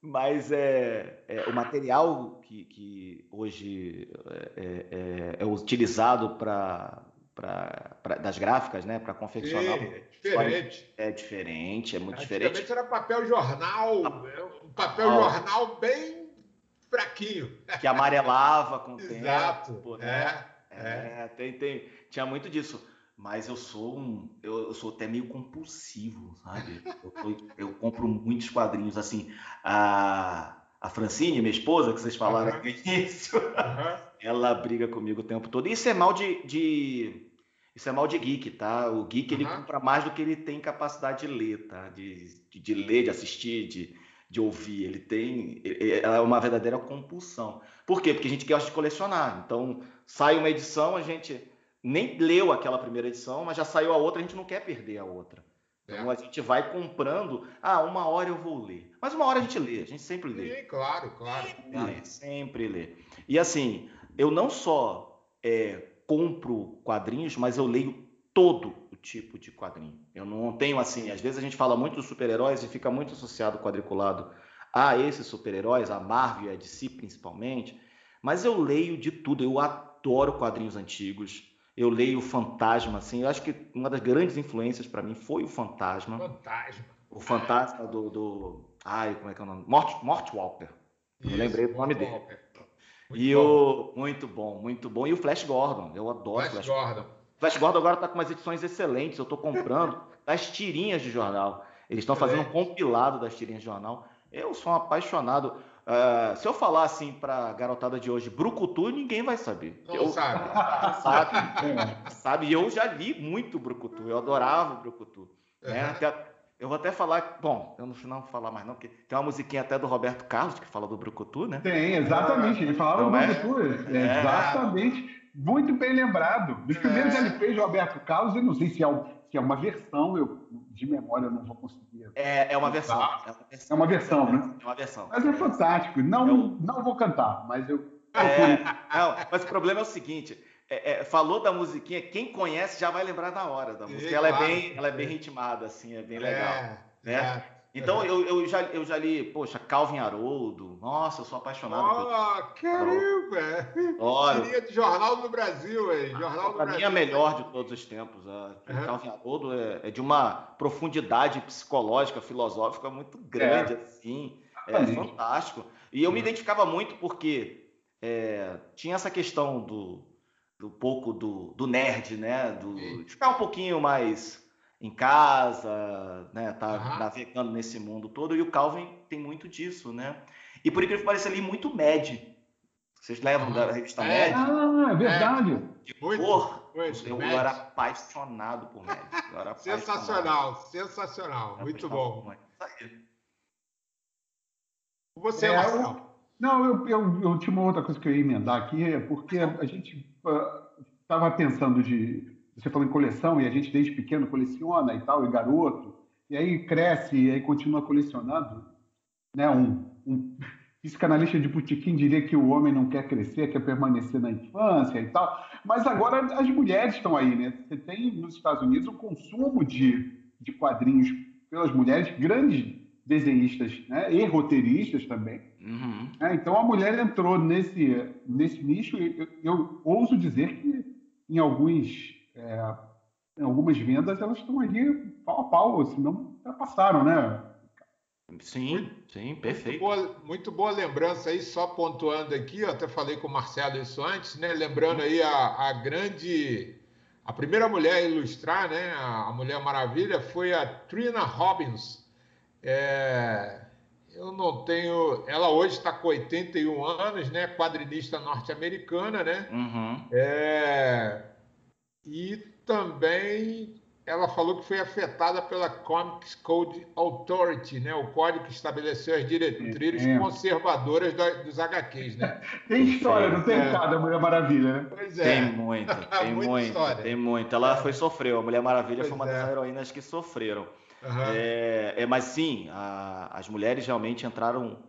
mas é, é, o material que, que hoje é, é, é utilizado para Pra, pra, das gráficas, né, para confeccionar. Sim, é diferente. É diferente, é muito diferente. Era papel jornal, um papel ah, jornal bem fraquinho. Que amarelava com o Exato, tempo. Né? É, é. tem, tem, tinha muito disso. Mas eu sou um, eu, eu sou até meio compulsivo, sabe? Eu, eu, compro muitos quadrinhos assim. A, a Francine, minha esposa, que vocês falaram uhum. no início, uhum. ela briga comigo o tempo todo. Isso é mal de, de isso é mal de geek, tá? O geek uhum. ele compra mais do que ele tem capacidade de ler, tá? De, de, de ler, de assistir, de, de ouvir. Ele tem é uma verdadeira compulsão. Por quê? Porque a gente gosta de colecionar. Então, sai uma edição, a gente nem leu aquela primeira edição, mas já saiu a outra, a gente não quer perder a outra. Então é. a gente vai comprando. Ah, uma hora eu vou ler. Mas uma hora a gente lê, a gente sempre lê. Sim, claro, claro. Sempre lê, sempre lê. E assim, eu não só é, compro quadrinhos, mas eu leio todo o tipo de quadrinho. Eu não tenho assim, às vezes a gente fala muito dos super-heróis e fica muito associado quadriculado a esses super-heróis, a Marvel e a DC principalmente, mas eu leio de tudo, eu adoro quadrinhos antigos. Eu leio o Fantasma, assim, eu acho que uma das grandes influências para mim foi o Fantasma. Fantasma. O Fantasma do, do... Ai, como é que é o nome? Mort, Mort Walker. Isso, eu lembrei do nome dele. Muito e bom. o muito bom, muito bom. E o Flash Gordon, eu adoro Flash, Flash Gordon. Flash Gordon agora está com umas edições excelentes. Eu estou comprando das tirinhas de jornal. Eles estão fazendo um compilado das tirinhas de jornal. Eu sou um apaixonado. Uh, se eu falar assim para garotada de hoje, Brucutu, ninguém vai saber. Não eu, sabe. sabe. sabe. E eu já li muito Brucutu. Eu adorava Brucutu. Uhum. Né? Até, eu vou até falar, bom, eu no final vou falar mais não, porque tem uma musiquinha até do Roberto Carlos que fala do Brucutu, né? Tem, exatamente, ele falava do é? Brucutu, é. exatamente, muito bem lembrado. Dos primeiros é. LPs de Roberto Carlos, eu não sei se é, se é uma versão, eu de memória eu não vou conseguir. É, é uma versão. É uma versão, né? É uma versão. Mas é fantástico, não, eu... não vou cantar, mas eu... É, não, mas o problema é o seguinte, é, é, falou da musiquinha, quem conhece já vai lembrar na hora da música. ela, é bem, ela é bem ritmada, assim, é bem legal. É, né? É. Então eu, eu, já, eu já li, poxa, Calvin Haroldo. Nossa, eu sou apaixonado oh, por. caramba! Seria de jornal do Brasil, hein? Jornal do Brasil. Pra mim é a melhor de todos os tempos. Uhum. Calvin Haroldo é, é, de uma profundidade psicológica, filosófica muito grande, é. assim. É fantástico. E eu me identificava muito porque é, tinha essa questão do do pouco do, do nerd, né? Do, de ficar um pouquinho mais em casa, né? Tá uhum. navegando nesse mundo todo. E o Calvin tem muito disso, né? E por incrível que pareça, ali muito Mad. Vocês lembram uhum. da revista é. Mad? Ah, é verdade. É. De cor. Muito, eu, eu, era apaixonado por Mad. Era sensacional, apaixonado. sensacional. Muito bom. Você, é, Marcelo. Não, eu, eu, eu, tinha uma outra coisa que eu ia emendar aqui, é porque a gente estava uh, pensando de. Você falou em coleção, e a gente desde pequeno coleciona e tal, e garoto, e aí cresce e aí continua colecionando. Né? Um, um psicanalista de botequim diria que o homem não quer crescer, quer permanecer na infância e tal. Mas agora as mulheres estão aí, né? Você tem nos Estados Unidos o consumo de, de quadrinhos pelas mulheres, grandes desenhistas né? e roteiristas também. Uhum. É, então a mulher entrou nesse, nesse nicho e eu, eu ouso dizer que em, alguns, é, em algumas vendas elas estão ali pau a pau, senão passaram, né? Sim, muito, sim, perfeito. Muito boa, muito boa, lembrança aí, só pontuando aqui, eu até falei com o Marcelo isso antes, né? Lembrando aí a, a grande. A primeira mulher a ilustrar, né? A, a Mulher Maravilha foi a Trina Robbins, é, Eu não tenho. Ela hoje está com 81 anos, né? Quadrinista norte-americana, né? Uhum. É... E também ela falou que foi afetada pela Comics Code Authority, né? o código que estabeleceu as diretrizes é. conservadoras da, dos HQs. Né? tem história, não tem é. cada Mulher Maravilha, né? Pois é. Tem muito, tem muito, tem muito. Ela é. foi sofreu, a Mulher Maravilha pois foi uma das é. heroínas que sofreram. Uhum. É, mas sim, a, as mulheres realmente entraram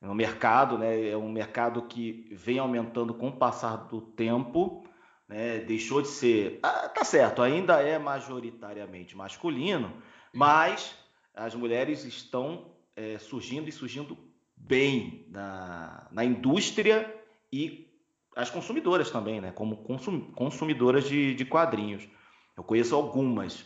no mercado, né? É um mercado que vem aumentando com o passar do tempo né? deixou de ser. Ah, tá certo, ainda é majoritariamente masculino, mas as mulheres estão é, surgindo e surgindo bem na, na indústria e as consumidoras também, né? como consum, consumidoras de, de quadrinhos. Eu conheço algumas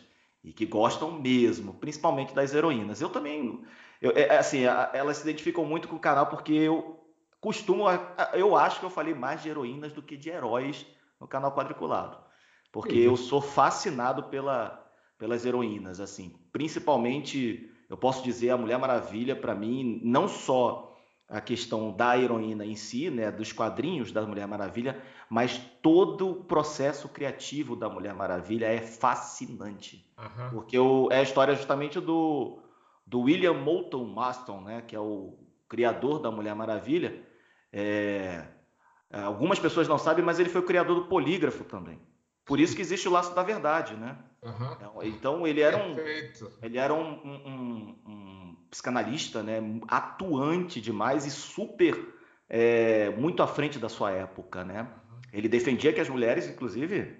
e que gostam mesmo, principalmente das heroínas. Eu também, eu, é, assim, elas se identificam muito com o canal porque eu costumo, eu acho que eu falei mais de heroínas do que de heróis no canal quadriculado. Porque eu sou fascinado pela, pelas heroínas, assim. Principalmente, eu posso dizer, a Mulher Maravilha, para mim, não só a questão da heroína em si, né, dos quadrinhos da Mulher Maravilha, mas todo o processo criativo da Mulher Maravilha é fascinante. Uhum. Porque eu, é a história justamente do, do William Moulton Maston, né, que é o criador da Mulher Maravilha. É, é, algumas pessoas não sabem, mas ele foi o criador do polígrafo também. Por isso que existe o laço da verdade, né? Uhum. Então ele era um, ele era um, um, um, psicanalista, né? Atuante demais e super é, muito à frente da sua época, né? Uhum. Ele defendia que as mulheres, inclusive,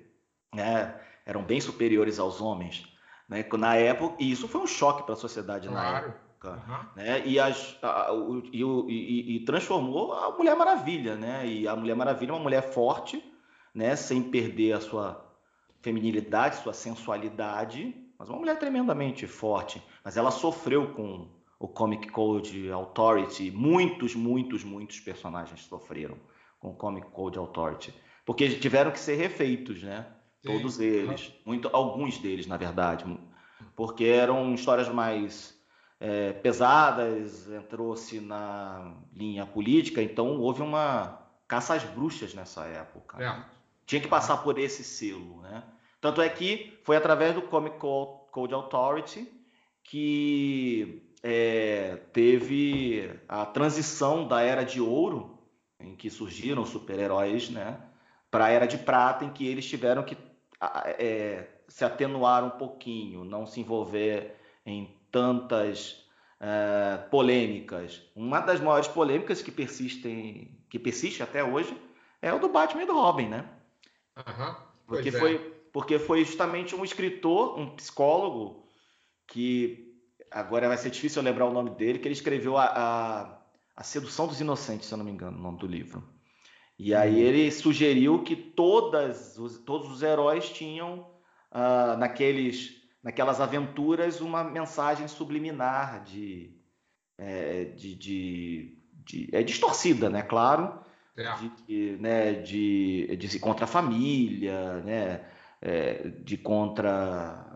né, eram bem superiores aos homens, né? Na época e isso foi um choque para a sociedade claro. na época época, uhum. né? E, as, a, o, e, e, e, transformou a Mulher Maravilha, né? E a Mulher Maravilha é uma mulher forte, né? Sem perder a sua feminilidade, sua sensualidade, mas uma mulher tremendamente forte. Mas ela sofreu com o Comic Code Authority. Muitos, muitos, muitos personagens sofreram com o Comic Code Authority, porque tiveram que ser refeitos, né? Sim. Todos eles, muito, alguns deles, na verdade, porque eram histórias mais é, pesadas, entrou-se na linha política, então houve uma caça às bruxas nessa época. É. Tinha que passar por esse selo. Né? Tanto é que foi através do Comic Code Authority que é, teve a transição da era de ouro, em que surgiram os super-heróis, né, para a era de prata, em que eles tiveram que é, se atenuar um pouquinho, não se envolver em tantas uh, polêmicas. Uma das maiores polêmicas que persistem, que persiste até hoje, é o do Batman e do Robin, né? Uhum, porque, é. foi, porque foi justamente um escritor, um psicólogo, que agora vai ser difícil eu lembrar o nome dele, que ele escreveu a, a, a Sedução dos Inocentes, se eu não me engano, o nome do livro. E aí uhum. ele sugeriu que todas os, todos os heróis tinham uh, naqueles naquelas aventuras uma mensagem subliminar de, é, de, de, de, é distorcida, né? Claro, é. de, né, de, de contra a família, né? É, de contra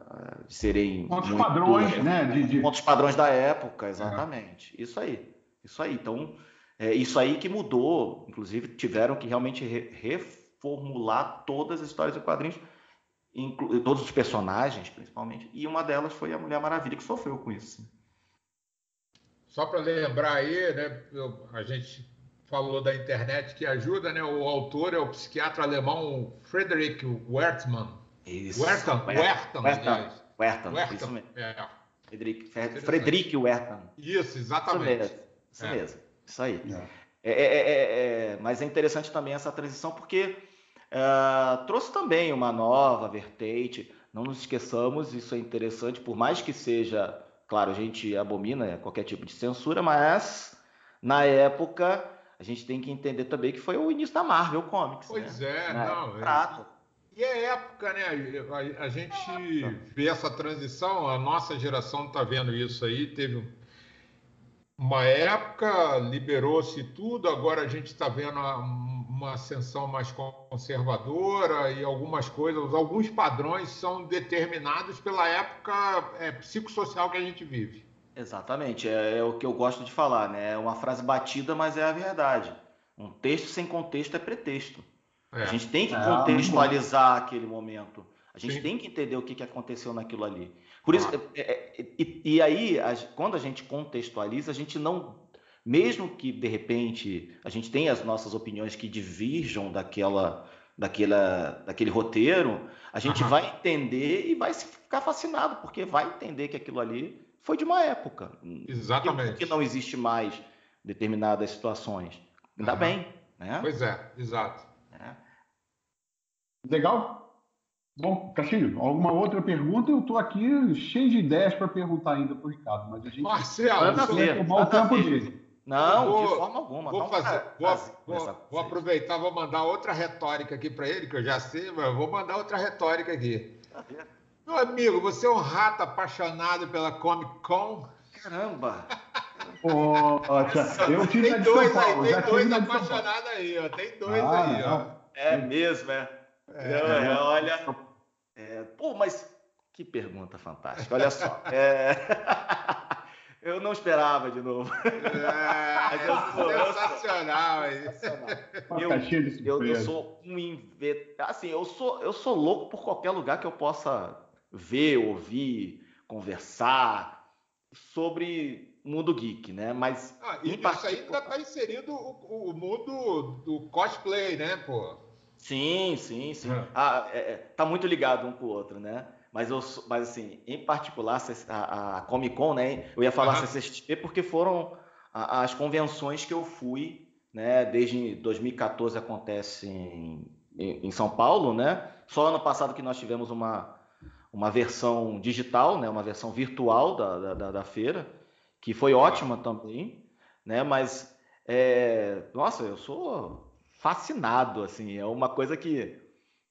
de serem contra os padrões, né? De, de... Contra os padrões da época, exatamente. É. Isso aí, isso aí. Então, é isso aí que mudou. Inclusive, tiveram que realmente re reformular todas as histórias de quadrinhos todos os personagens, principalmente, e uma delas foi a Mulher Maravilha, que sofreu com isso. Só para lembrar aí, né, a gente falou da internet que ajuda, né? O autor é o psiquiatra alemão Friedrich Wertmann. Isso. Wertham, Wertham, Wertham, Wertham, Wertham, isso mesmo. É. Wertham. Isso, exatamente. Isso mesmo, isso, é. mesmo. isso aí. É. É, é, é. é, mas é interessante também essa transição, porque Uh, trouxe também uma nova vertente. Não nos esqueçamos, isso é interessante, por mais que seja, claro, a gente abomina qualquer tipo de censura, mas na época a gente tem que entender também que foi o início da Marvel Comics. Pois né? é, na não. É... E é época, né? A, a gente vê essa transição, a nossa geração está vendo isso aí, teve uma época, liberou-se tudo, agora a gente está vendo uma ascensão mais conservadora e algumas coisas, alguns padrões são determinados pela época é, psicossocial que a gente vive. Exatamente, é, é, o que eu gosto de falar, né? É uma frase batida, mas é a verdade. Um texto sem contexto é pretexto. É. A gente tem que é, contextualizar aquele momento. A gente Sim. tem que entender o que, que aconteceu naquilo ali. Por isso, é, é, e, e, aí, a, quando a gente contextualiza, a gente não. Mesmo que de repente a gente tenha as nossas opiniões que divirjam daquela, daquela, daquele roteiro, a gente uhum. vai entender e vai ficar fascinado, porque vai entender que aquilo ali foi de uma época. Exatamente. Que não existe mais determinadas situações. Ainda uhum. bem. Né? Pois é, exato. Legal? Bom, Castilho, alguma outra pergunta? Eu estou aqui cheio de ideias para perguntar ainda para o Ricardo, mas a gente Marcelo, vai tomar o tempo dele. Não, vou, de forma alguma. Vou, fazer, vou, vou, vou aproveitar, vou mandar outra retórica aqui para ele, que eu já sei, mas vou mandar outra retórica aqui. Meu amigo, você é um rato apaixonado pela Comic Con? Caramba! Poxa, eu tive tem dois aí, tem dois apaixonados aí, ó. Tem dois ah, aí, ó. É mesmo, é. É, é, olha. É, pô, mas que pergunta fantástica. Olha só. É... eu não esperava de novo. É, eu sensacional aí. Eu, eu, sou um invet... assim, eu sou eu sou louco por qualquer lugar que eu possa ver, ouvir, conversar sobre mundo geek, né? Mas ah, e isso aí ainda está inserido o, o mundo do cosplay, né, pô? Sim, sim, sim. É. Ah, é, é, tá muito ligado um com o outro, né? Mas, eu, mas assim, em particular, a, a Comic Con, né? Eu ia falar uhum. CCXP porque foram as convenções que eu fui, né? Desde 2014 acontece em, em, São Paulo, né? Só ano passado que nós tivemos uma, uma versão digital, né? Uma versão virtual da, da, da feira, que foi ótima também, né? Mas, é, nossa, eu sou fascinado, assim, é uma coisa que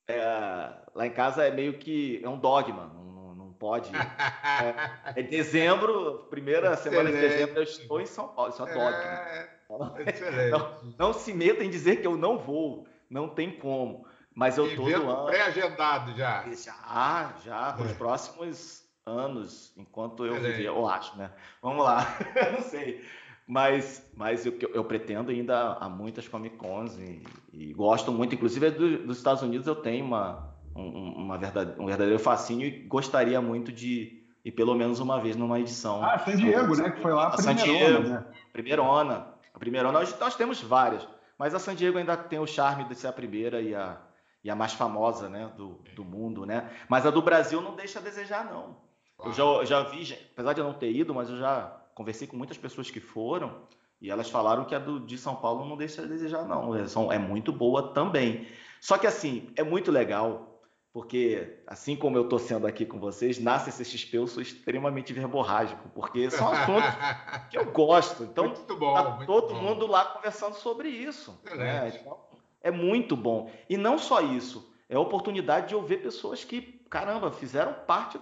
é, lá em casa é meio que é um dogma, não, não pode. É, é dezembro, primeira excelente. semana de dezembro eu estou em São Paulo, isso é dogma. É, não, não, se meta em dizer que eu não vou, não tem como. Mas eu estou ano pré-agendado já. Já, já, para os próximos anos, enquanto eu viver, eu acho, né? Vamos lá, não sei. Mas, mas eu, eu pretendo ainda a muitas Comic Cons e, e gosto muito. Inclusive, do, dos Estados Unidos eu tenho uma, um, uma verdade, um verdadeiro fascínio e gostaria muito de ir pelo menos uma vez numa edição. Ah, San Diego, né? Que foi lá a San Diego, né? Primeirona. A primeirona, nós, nós temos várias, mas a San Diego ainda tem o charme de ser a primeira e a, e a mais famosa né, do, do mundo, né? Mas a do Brasil não deixa a desejar, não. Eu já, já vi, apesar de eu não ter ido, mas eu já conversei com muitas pessoas que foram e elas falaram que a do, de São Paulo não deixa a desejar, não. É, é muito boa também. Só que, assim, é muito legal, porque, assim como eu estou sendo aqui com vocês, na CCXP eu sou extremamente verborrágico, porque são assuntos que eu gosto. Então, muito bom, tá muito todo bom. mundo lá conversando sobre isso. Né? Então, é muito bom. E não só isso, é a oportunidade de eu ver pessoas que, caramba, fizeram parte,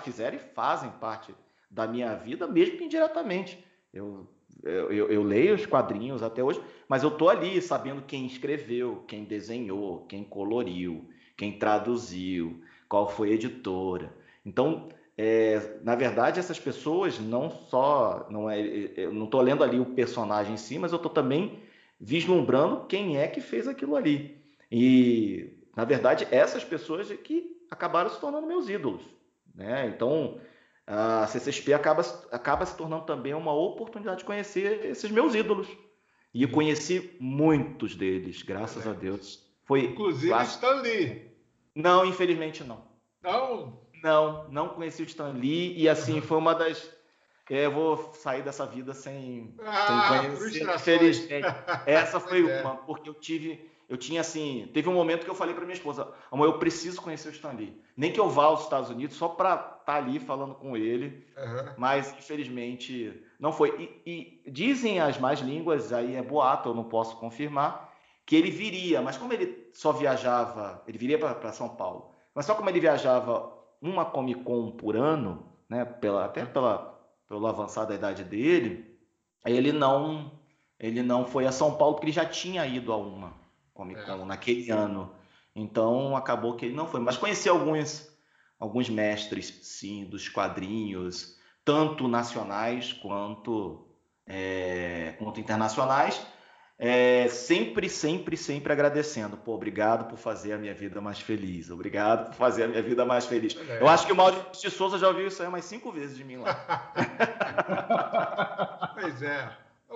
fizeram e fazem parte da minha vida, mesmo que indiretamente. Eu, eu, eu, leio os quadrinhos até hoje, mas eu tô ali sabendo quem escreveu, quem desenhou, quem coloriu, quem traduziu, qual foi a editora. Então, é, na verdade, essas pessoas não só. Não é, eu não estou lendo ali o personagem em si, mas eu estou também vislumbrando quem é que fez aquilo ali. E, na verdade, essas pessoas é que acabaram se tornando meus ídolos. Né? Então, a CCXP acaba, acaba se tornando também uma oportunidade de conhecer esses meus ídolos. E conheci muitos deles, graças é. a Deus. Foi Inclusive. Stan Lee. Não, infelizmente não. Não? Não, não conheci o Stan Lee. E assim, foi uma das. É, eu vou sair dessa vida sem, ah, sem conhecer. Infelizmente. Essa foi é. uma, porque eu tive eu tinha assim, teve um momento que eu falei para minha esposa, amor, eu preciso conhecer o Stan Lee. Nem que eu vá aos Estados Unidos só para estar tá ali falando com ele, uhum. mas infelizmente não foi. E, e, dizem as mais línguas, aí é boato, eu não posso confirmar, que ele viria, mas como ele só viajava, ele viria para São Paulo, mas só como ele viajava uma Comic Con por ano, né, pela, até pela, pela avançada idade dele, ele não ele não foi a São Paulo porque ele já tinha ido a uma. Comic é. Con é. naquele ano. Então acabou que ele não foi. Mas conheci alguns, alguns mestres, sim, dos quadrinhos. tanto nacionais quanto, é, quanto internacionais. É, sempre, sempre, sempre agradecendo. Pô, obrigado por fazer a minha vida mais feliz. Obrigado por fazer a minha vida mais feliz. É. Eu acho que o Maurício de Souza já ouviu isso aí umas cinco vezes de mim lá. pois é.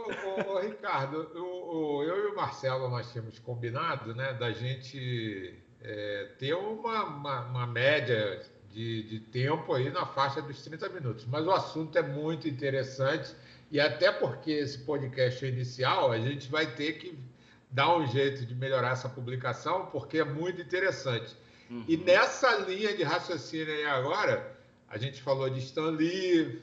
Ô, ô, Ricardo, eu, eu, e o Marcelo nós tínhamos combinado né, da gente é, ter uma, uma, uma média de, de tempo aí na faixa dos 30 minutos. Mas o assunto é muito interessante e até porque esse podcast é inicial, a gente vai ter que dar um jeito de melhorar essa publicação, porque é muito interessante. Uhum. E nessa linha de raciocínio aí agora, a gente falou de Stan Lee,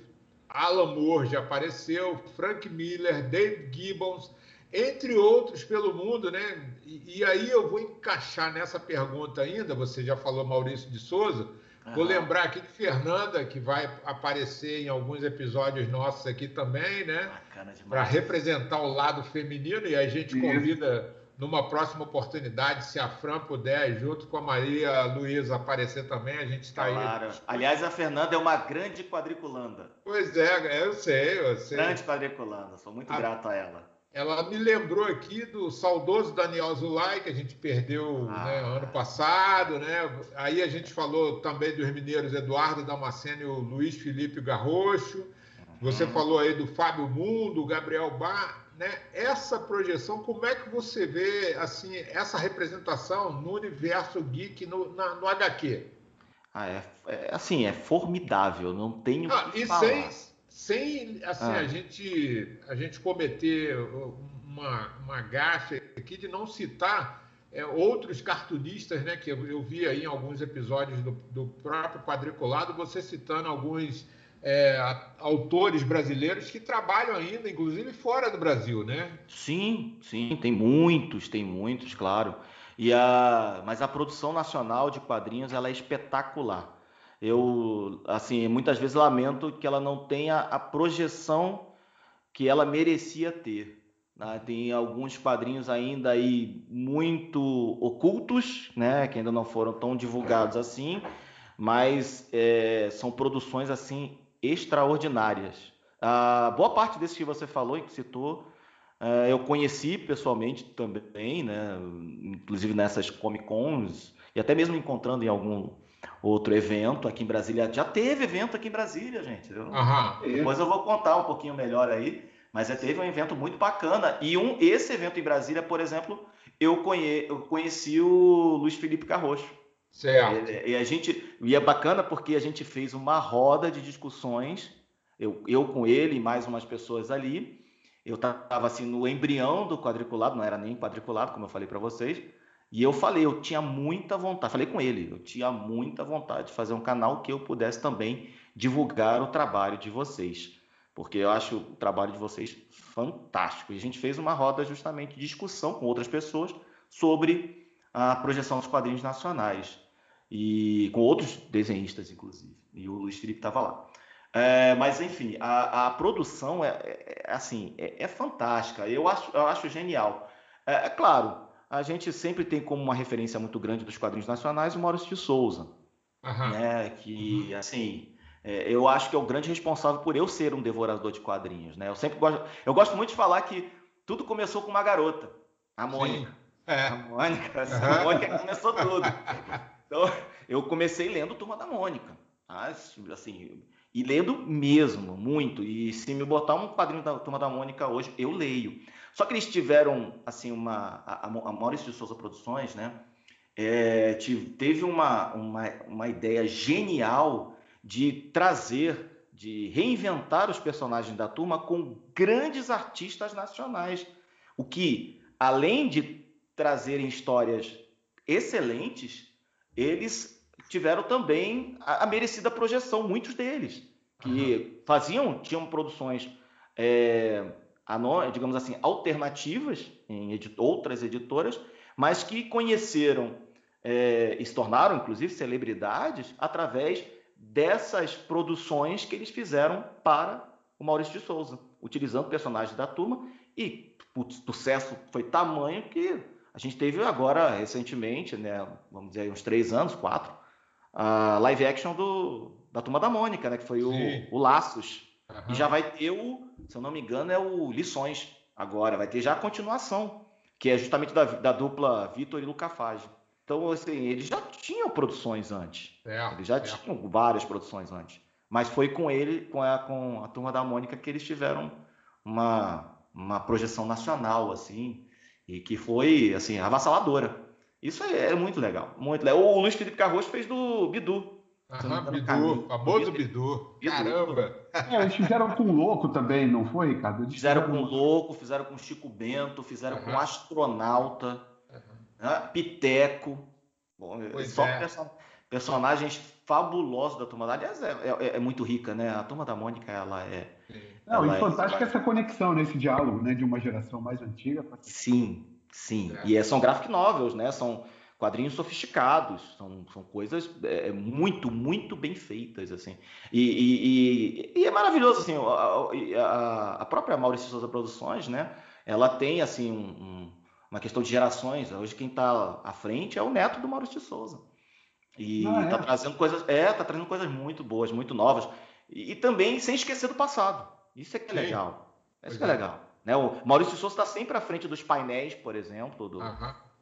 Alan Moore já apareceu, Frank Miller, Dave Gibbons, entre outros pelo mundo, né? E, e aí eu vou encaixar nessa pergunta ainda, você já falou Maurício de Souza, Uhum. Vou lembrar aqui de Fernanda, que vai aparecer em alguns episódios nossos aqui também, né? Para representar o lado feminino e a gente convida numa próxima oportunidade, se a Fran puder, junto com a Maria Luísa aparecer também, a gente está claro. aí. Aliás, a Fernanda é uma grande quadriculanda. Pois é, eu sei, eu sei. Grande quadriculanda, sou muito a... grato a ela. Ela me lembrou aqui do saudoso Daniel Zulay, que a gente perdeu ah. né, ano passado, né? Aí a gente falou também dos mineiros Eduardo Damasceno e o Luiz Felipe Garrocho. Você uhum. falou aí do Fábio Mundo, Gabriel Bar, né? Essa projeção, como é que você vê assim essa representação no universo geek no, na, no HQ? Ah, é, é, assim, é formidável, não tenho ah, que e falar. Sem, sem assim, ah. a, gente, a gente cometer uma, uma gafe aqui de não citar é, outros cartunistas, né, que eu, eu, vi aí em alguns episódios do, do próprio quadriculado, você citando alguns é, autores brasileiros que trabalham ainda, inclusive fora do Brasil, né? Sim, sim, tem muitos, tem muitos, claro. E a, mas a produção nacional de quadrinhos ela é espetacular eu assim muitas vezes lamento que ela não tenha a projeção que ela merecia ter. Né? Tem alguns quadrinhos ainda aí muito ocultos, né? que ainda não foram tão divulgados assim, mas é, são produções assim extraordinárias. A boa parte desses que você falou e que citou, é, eu conheci pessoalmente também, né? inclusive nessas Comic Cons, e até mesmo encontrando em algum outro evento aqui em Brasília. Já teve evento aqui em Brasília, gente. Eu, depois eu vou contar um pouquinho melhor aí. Mas já teve um evento muito bacana. E um, esse evento em Brasília, por exemplo, eu, conhe, eu conheci o Luiz Felipe Carrocho. Certo. E, e, a gente. E é bacana porque a gente fez uma roda de discussões. Eu, eu com ele e mais umas pessoas ali. Eu estava assim no embrião do quadriculado, não era nem quadriculado, como eu falei para vocês. E eu falei, eu tinha muita vontade, falei com ele, eu tinha muita vontade de fazer um canal que eu pudesse também divulgar o trabalho de vocês, porque eu acho o trabalho de vocês fantástico. E a gente fez uma roda justamente de discussão com outras pessoas sobre a projeção dos quadrinhos nacionais e com outros desenhistas, inclusive. E o Luiz Felipe estava lá. É, mas enfim, a, a produção é, é, é assim é, é, fantástica. Eu acho, eu acho genial. É, é claro a gente sempre tem como uma referência muito grande dos quadrinhos nacionais o Maurício de Souza, uhum. né? Que uhum. assim, é, eu acho que é o grande responsável por eu ser um devorador de quadrinhos, né? Eu sempre gosto, eu gosto muito de falar que tudo começou com uma garota, a Mônica. A Mônica, uhum. a Mônica começou tudo. Então, eu comecei lendo Turma da Mônica, assim, e lendo mesmo, muito. E se me botar um quadrinho da Turma da Mônica hoje, eu leio. Só que eles tiveram, assim, uma. A, a Maurício de Souza Produções, né? É, teve uma, uma, uma ideia genial de trazer, de reinventar os personagens da turma com grandes artistas nacionais. O que, além de trazerem histórias excelentes, eles tiveram também a, a merecida projeção, muitos deles, que uhum. faziam, tinham produções é, digamos assim, alternativas em edit outras editoras, mas que conheceram é, e se tornaram, inclusive, celebridades através dessas produções que eles fizeram para o Maurício de Souza, utilizando personagens da turma e o sucesso foi tamanho que a gente teve agora, recentemente, né, vamos dizer, uns três anos, quatro, a live action do, da Turma da Mônica, né? Que foi o, o Laços. Uhum. E já vai ter o, se eu não me engano, é o Lições agora. Vai ter já a continuação, que é justamente da, da dupla Vitor e Luca Fage. Então, assim, eles já tinham produções antes. É, eles já é. tinham várias produções antes. Mas foi com ele, com a, com a Turma da Mônica, que eles tiveram uma, uma projeção nacional, assim, e que foi, assim, avassaladora. Isso é, é muito legal, muito legal. O Luiz Felipe Carros fez do Bidu. Aham, Bidu, famoso Bidu. Caramba! É, eles fizeram com o Louco também, não foi, Ricardo? Eles fizeram, fizeram com o Louco, fizeram com Chico Bento, fizeram uhum. com Astronauta, uhum. né? Piteco. Bom, só é. personagens fabulosos da Turma. Aliás, é, é, é, muito rica, né? A Turma da Mônica, ela é... Não, ela e é fantástica essa conexão nesse diálogo, né? De uma geração mais antiga. Sim, sim. É. E são graphic novels, né? São quadrinhos sofisticados, são, são coisas é, muito, muito bem feitas, assim. E, e, e, e é maravilhoso, assim, a, a, a, própria Maurício Souza Produções, né? Ela tem, assim, um, um, uma questão de gerações. Hoje quem está à frente é o neto do Maurício de Souza. E ah, tá é? trazendo coisas, é, tá trazendo coisas muito boas, muito novas. E, e também sem esquecer do passado. Isso é que é Sim. legal. Isso que é, é legal. Né? O Maurício Souza está sempre à frente dos painéis, por exemplo, do,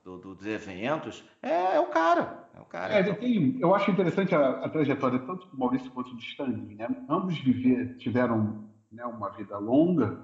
do, do, dos eventos, é, é, o cara. É o cara. É, tem, eu acho interessante a, a, trajetória tanto do Maurício quanto do Stanley. Né? Ambos viver, tiveram né, uma vida longa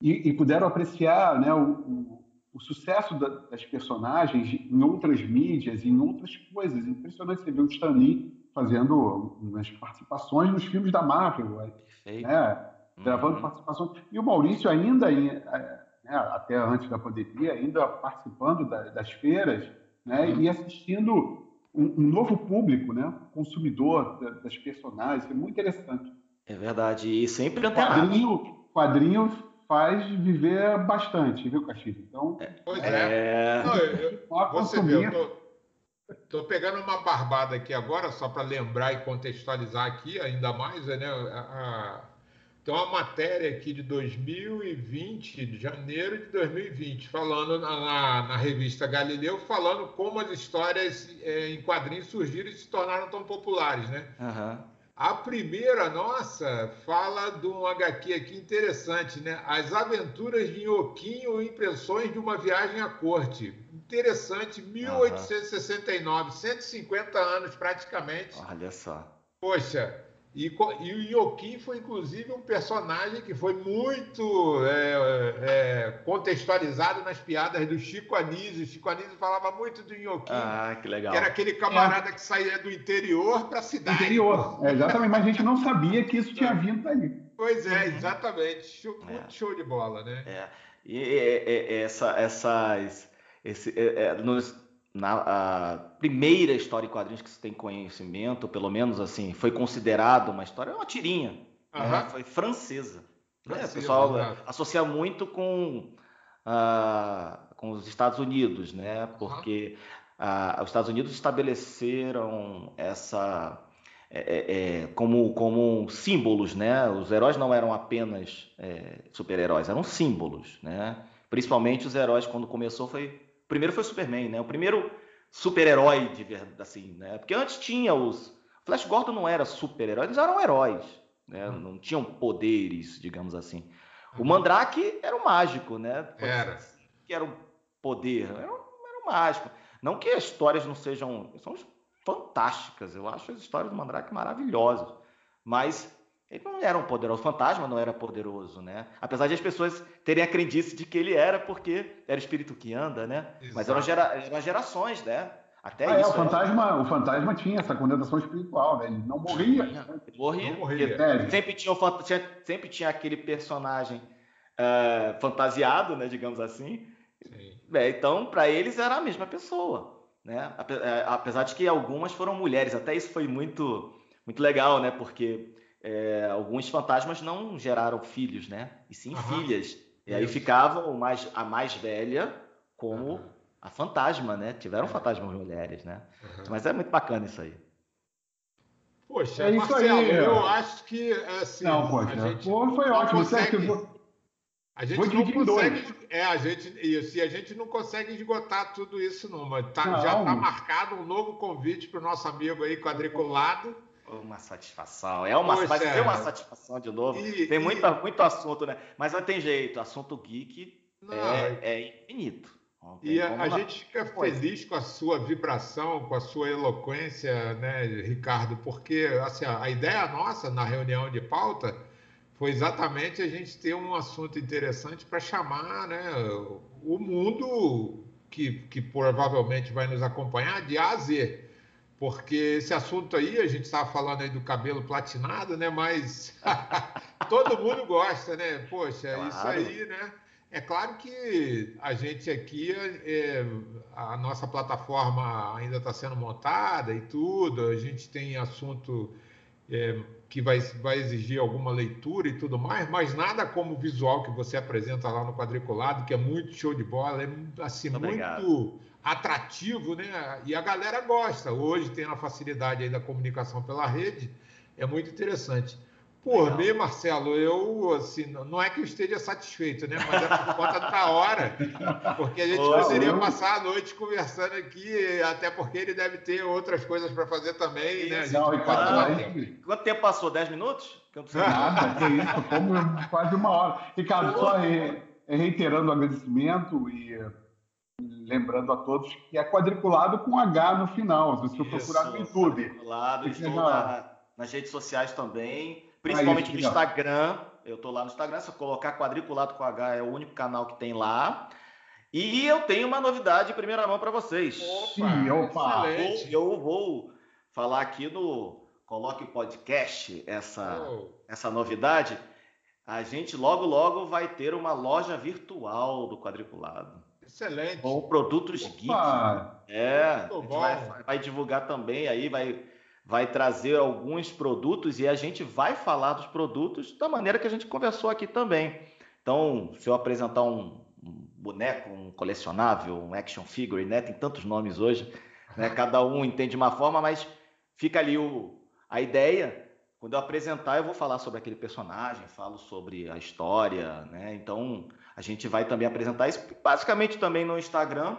e, e puderam apreciar né, o, o, o sucesso da, das personagens em outras mídias, em outras coisas. Impressionante você ver o Stanley fazendo umas participações nos filmes da Marvel, né? Gravando uhum. participações. E o Maurício ainda é, né, até antes da pandemia, ainda participando da, das feiras né, uhum. e assistindo um, novo público, né, consumidor da, das personagens. É muito interessante. É verdade, e sempre antenado. Quadrinho, quadrinho faz viver bastante, viu, Castilho? Então, é. Pois é. é... Não, eu, eu, você vê, eu tô, tô, pegando uma barbada aqui agora, só para lembrar e contextualizar aqui ainda mais, né? A, a tem uma matéria aqui de 2020, de janeiro de 2020, falando na, na, na revista Galileu, falando como as histórias é, em quadrinhos surgiram e se tornaram tão populares, né? Uhum. A primeira, nossa, fala de um HQ aqui interessante, né? As Aventuras de Inhoquinho Impressões de uma Viagem à Corte. Interessante, 1869, uhum. 150 anos praticamente. Olha só. Poxa, e, e o Yokin foi, inclusive, um personagem que foi muito é, é, contextualizado nas piadas do Chico Anísio. O Chico Anísio falava muito do Yokin. Ah, que legal. Que era aquele camarada é. que saía do interior para a cidade. Interior, é, exatamente. Mas a gente não sabia que isso tinha vindo daí. Pois é, exatamente. Show, muito é. show de bola, né? É. E essa, essas... Esse, nos, na primeira história em quadrinhos que se tem conhecimento, pelo menos assim, foi considerado uma história, uma tirinha, né? foi francesa. Né? O pessoal associa muito com, uh, com os Estados Unidos, né? porque uh, os Estados Unidos estabeleceram essa é, é, é, como, como símbolos, né? Os heróis não eram apenas é, super-heróis, eram símbolos, né? Principalmente os heróis quando começou foi primeiro foi o Superman, né? O primeiro super-herói de verdade, assim, né? Porque antes tinha os. Flash Gordon não era super-herói, eles eram heróis, né? Uhum. Não tinham poderes, digamos assim. O uhum. Mandrake era um mágico, né? Era. Que era um poder, era um, era um mágico. Não que as histórias não sejam. São fantásticas, eu acho as histórias do Mandrake maravilhosas. Mas ele não era um poderoso, o fantasma não era poderoso, né? Apesar de as pessoas terem a crendice de que ele era, porque era o espírito que anda, né? Exato. Mas eram, gera, eram gerações, né? Até ah, isso. É, o, fantasma, o fantasma tinha essa condenação espiritual, né? Ele não morria. Ele morria. Não morria. É. Sempre, tinha, sempre tinha aquele personagem uh, fantasiado, né? Digamos assim. É, então, para eles era a mesma pessoa, né? É, apesar de que algumas foram mulheres. Até isso foi muito, muito legal, né? Porque é, alguns fantasmas não geraram filhos, né? E sim uhum. filhas. E aí ficavam mais, a mais velha como uhum. a fantasma, né? Tiveram é. fantasmas mulheres, né? Uhum. Mas é muito bacana isso aí. Poxa, é isso Marcelo, aí. eu acho que assim. Não, poxa, a gente Pô, foi ótimo. Consegue, a gente Vou não consegue. É, a gente, isso, e a gente não consegue esgotar tudo isso, não. Mas tá, não. já está marcado um novo convite para o nosso amigo aí quadriculado Uma satisfação. É uma, vai ser uma satisfação de novo. E, tem muita, e... muito assunto, né? Mas não tem jeito. Assunto geek não, é, é infinito. E a, a gente fica feliz com a sua vibração, com a sua eloquência, né, Ricardo? Porque assim, a ideia nossa na reunião de pauta foi exatamente a gente ter um assunto interessante para chamar né, o mundo que, que provavelmente vai nos acompanhar de A a Z. Porque esse assunto aí, a gente estava falando aí do cabelo platinado, né? Mas todo mundo gosta, né? Poxa, claro. isso aí, né? É claro que a gente aqui, é, a nossa plataforma ainda está sendo montada e tudo, a gente tem assunto é, que vai, vai exigir alguma leitura e tudo mais, mas nada como o visual que você apresenta lá no quadriculado, que é muito show de bola, é assim, muito atrativo, né? E a galera gosta. Hoje tem a facilidade aí da comunicação pela rede, é muito interessante. Por mim, Marcelo, eu, assim, não é que eu esteja satisfeito, né? Mas é por conta da hora. Porque a gente poderia passar a noite conversando aqui, até porque ele deve ter outras coisas para fazer também, né? Não, Ricardo, Quanto tempo passou? 10 minutos? Nada, que isso, como quase uma hora. Ricardo, só reiterando o agradecimento e lembrando a todos que é quadriculado com H no final, se você procurar no YouTube. Quadriculado, estou na, nas redes sociais também principalmente no Instagram. Eu tô lá no Instagram, se eu colocar quadriculado com H é o único canal que tem lá. E eu tenho uma novidade em primeira mão para vocês. Opa, Sim, opa. Eu vou falar aqui no Coloque Podcast essa, oh. essa novidade. A gente logo, logo vai ter uma loja virtual do quadriculado. Excelente. Com produtos Opa. geek. É, vai, vai divulgar também aí, vai vai trazer alguns produtos e a gente vai falar dos produtos da maneira que a gente conversou aqui também. Então, se eu apresentar um, boneco, um colecionável, um action figure, né? Tem tantos nomes hoje, né? Cada um entende uma forma, mas fica ali o, a ideia. Quando eu apresentar, eu vou falar sobre aquele personagem, falo sobre a história, né? Então, a gente vai também apresentar isso basicamente também no Instagram,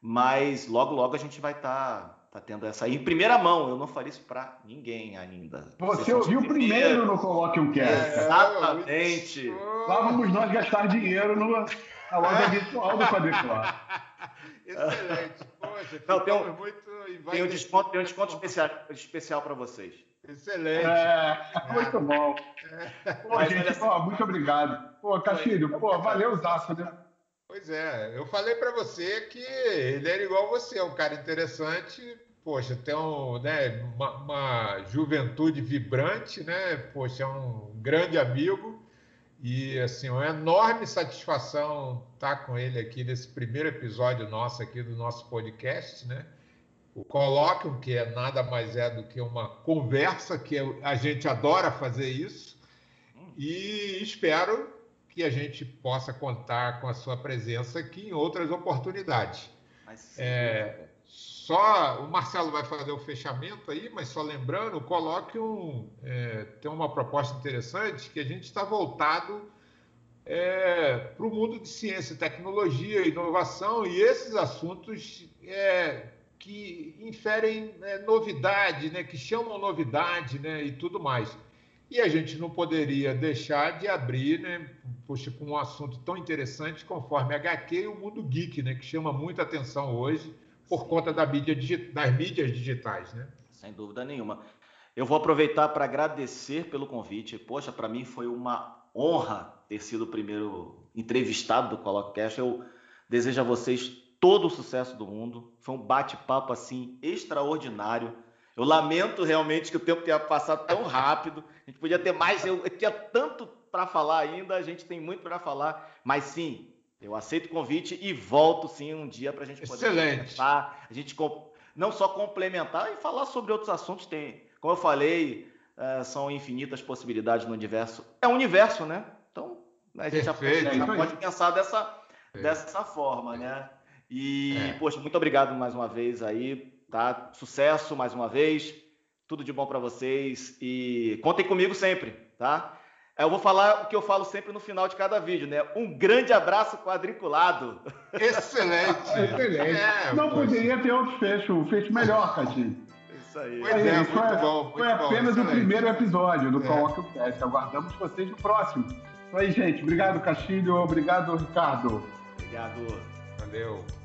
mas logo logo a gente vai estar tá tá tendo essa em primeira mão. Eu não faria isso para ninguém ainda. Você ouviu primeiro no Coloque um Cast. É, exatamente. Lá vamos nós gastar dinheiro no, na loja virtual do quadriculado. Excelente. Poxa, não, tem um, muito tem um desconto, tem um desconto especial, especial para vocês. Excelente. É, muito bom. É. Pô, gente, pô, muito obrigado. Pô, Castilho, pô, valeu, Zaço, né? Pois é, eu falei para você que ele era igual você, um cara interessante, poxa, tem um, né, uma, uma, juventude vibrante, né? Poxa, é um grande amigo e assim, uma enorme satisfação estar com ele aqui nesse primeiro episódio nosso aqui do nosso podcast, né? O Colóquio, que é nada mais é do que uma conversa, que a gente adora fazer isso, e espero que a gente possa contar com a sua presença aqui em outras oportunidades. Mas, é, só o Marcelo vai fazer o fechamento aí, mas só lembrando, coloque um. É, tem uma proposta interessante que a gente está voltado é, para o mundo de ciência, tecnologia, inovação e esses assuntos é, que inferem é, novidade, né, que chamam novidade né, e tudo mais. E a gente não poderia deixar de abrir, né, poxa, com um assunto tão interessante conforme HQ e o mundo geek, né, que chama muita atenção hoje por conta da mídia, das mídias digitais, né? Sem dúvida nenhuma. Eu vou aproveitar para agradecer pelo convite. Poxa, para mim foi uma honra ter sido o primeiro entrevistado do ColoqueCast. Eu desejo a vocês todo o sucesso do mundo. Foi um bate-papo assim extraordinário. Eu lamento realmente que o tempo tenha passado tão rápido. A gente podia ter mais, eu, eu tinha tanto para falar ainda, a gente tem muito para falar, mas sim, eu aceito o convite e volto sim um dia para a gente poder Excelente. a gente não só complementar e falar sobre outros assuntos. Tem, como eu falei, é, são infinitas possibilidades no universo. É um universo, né? Então a gente Perfeito. já, pode, pode pensar dessa, dessa forma, né? E é. poxa, muito obrigado mais uma vez aí, tá? Sucesso mais uma vez. Tudo de bom para vocês e contem comigo sempre, tá? É, eu vou falar o que eu falo sempre no final de cada vídeo, né? Um grande abraço quadriculado. Excelente. Excelente. É, Não poderia ter outro fecho, um fecho melhor, Cadinho. Isso aí. Pois é, muito foi, bom. Muito foi apenas bom, o primeiro episódio do é. Coloque o Cast. Aguardamos vocês no próximo. Isso aí, gente. Obrigado, Castilho. Obrigado, Ricardo. Obrigado. Valeu.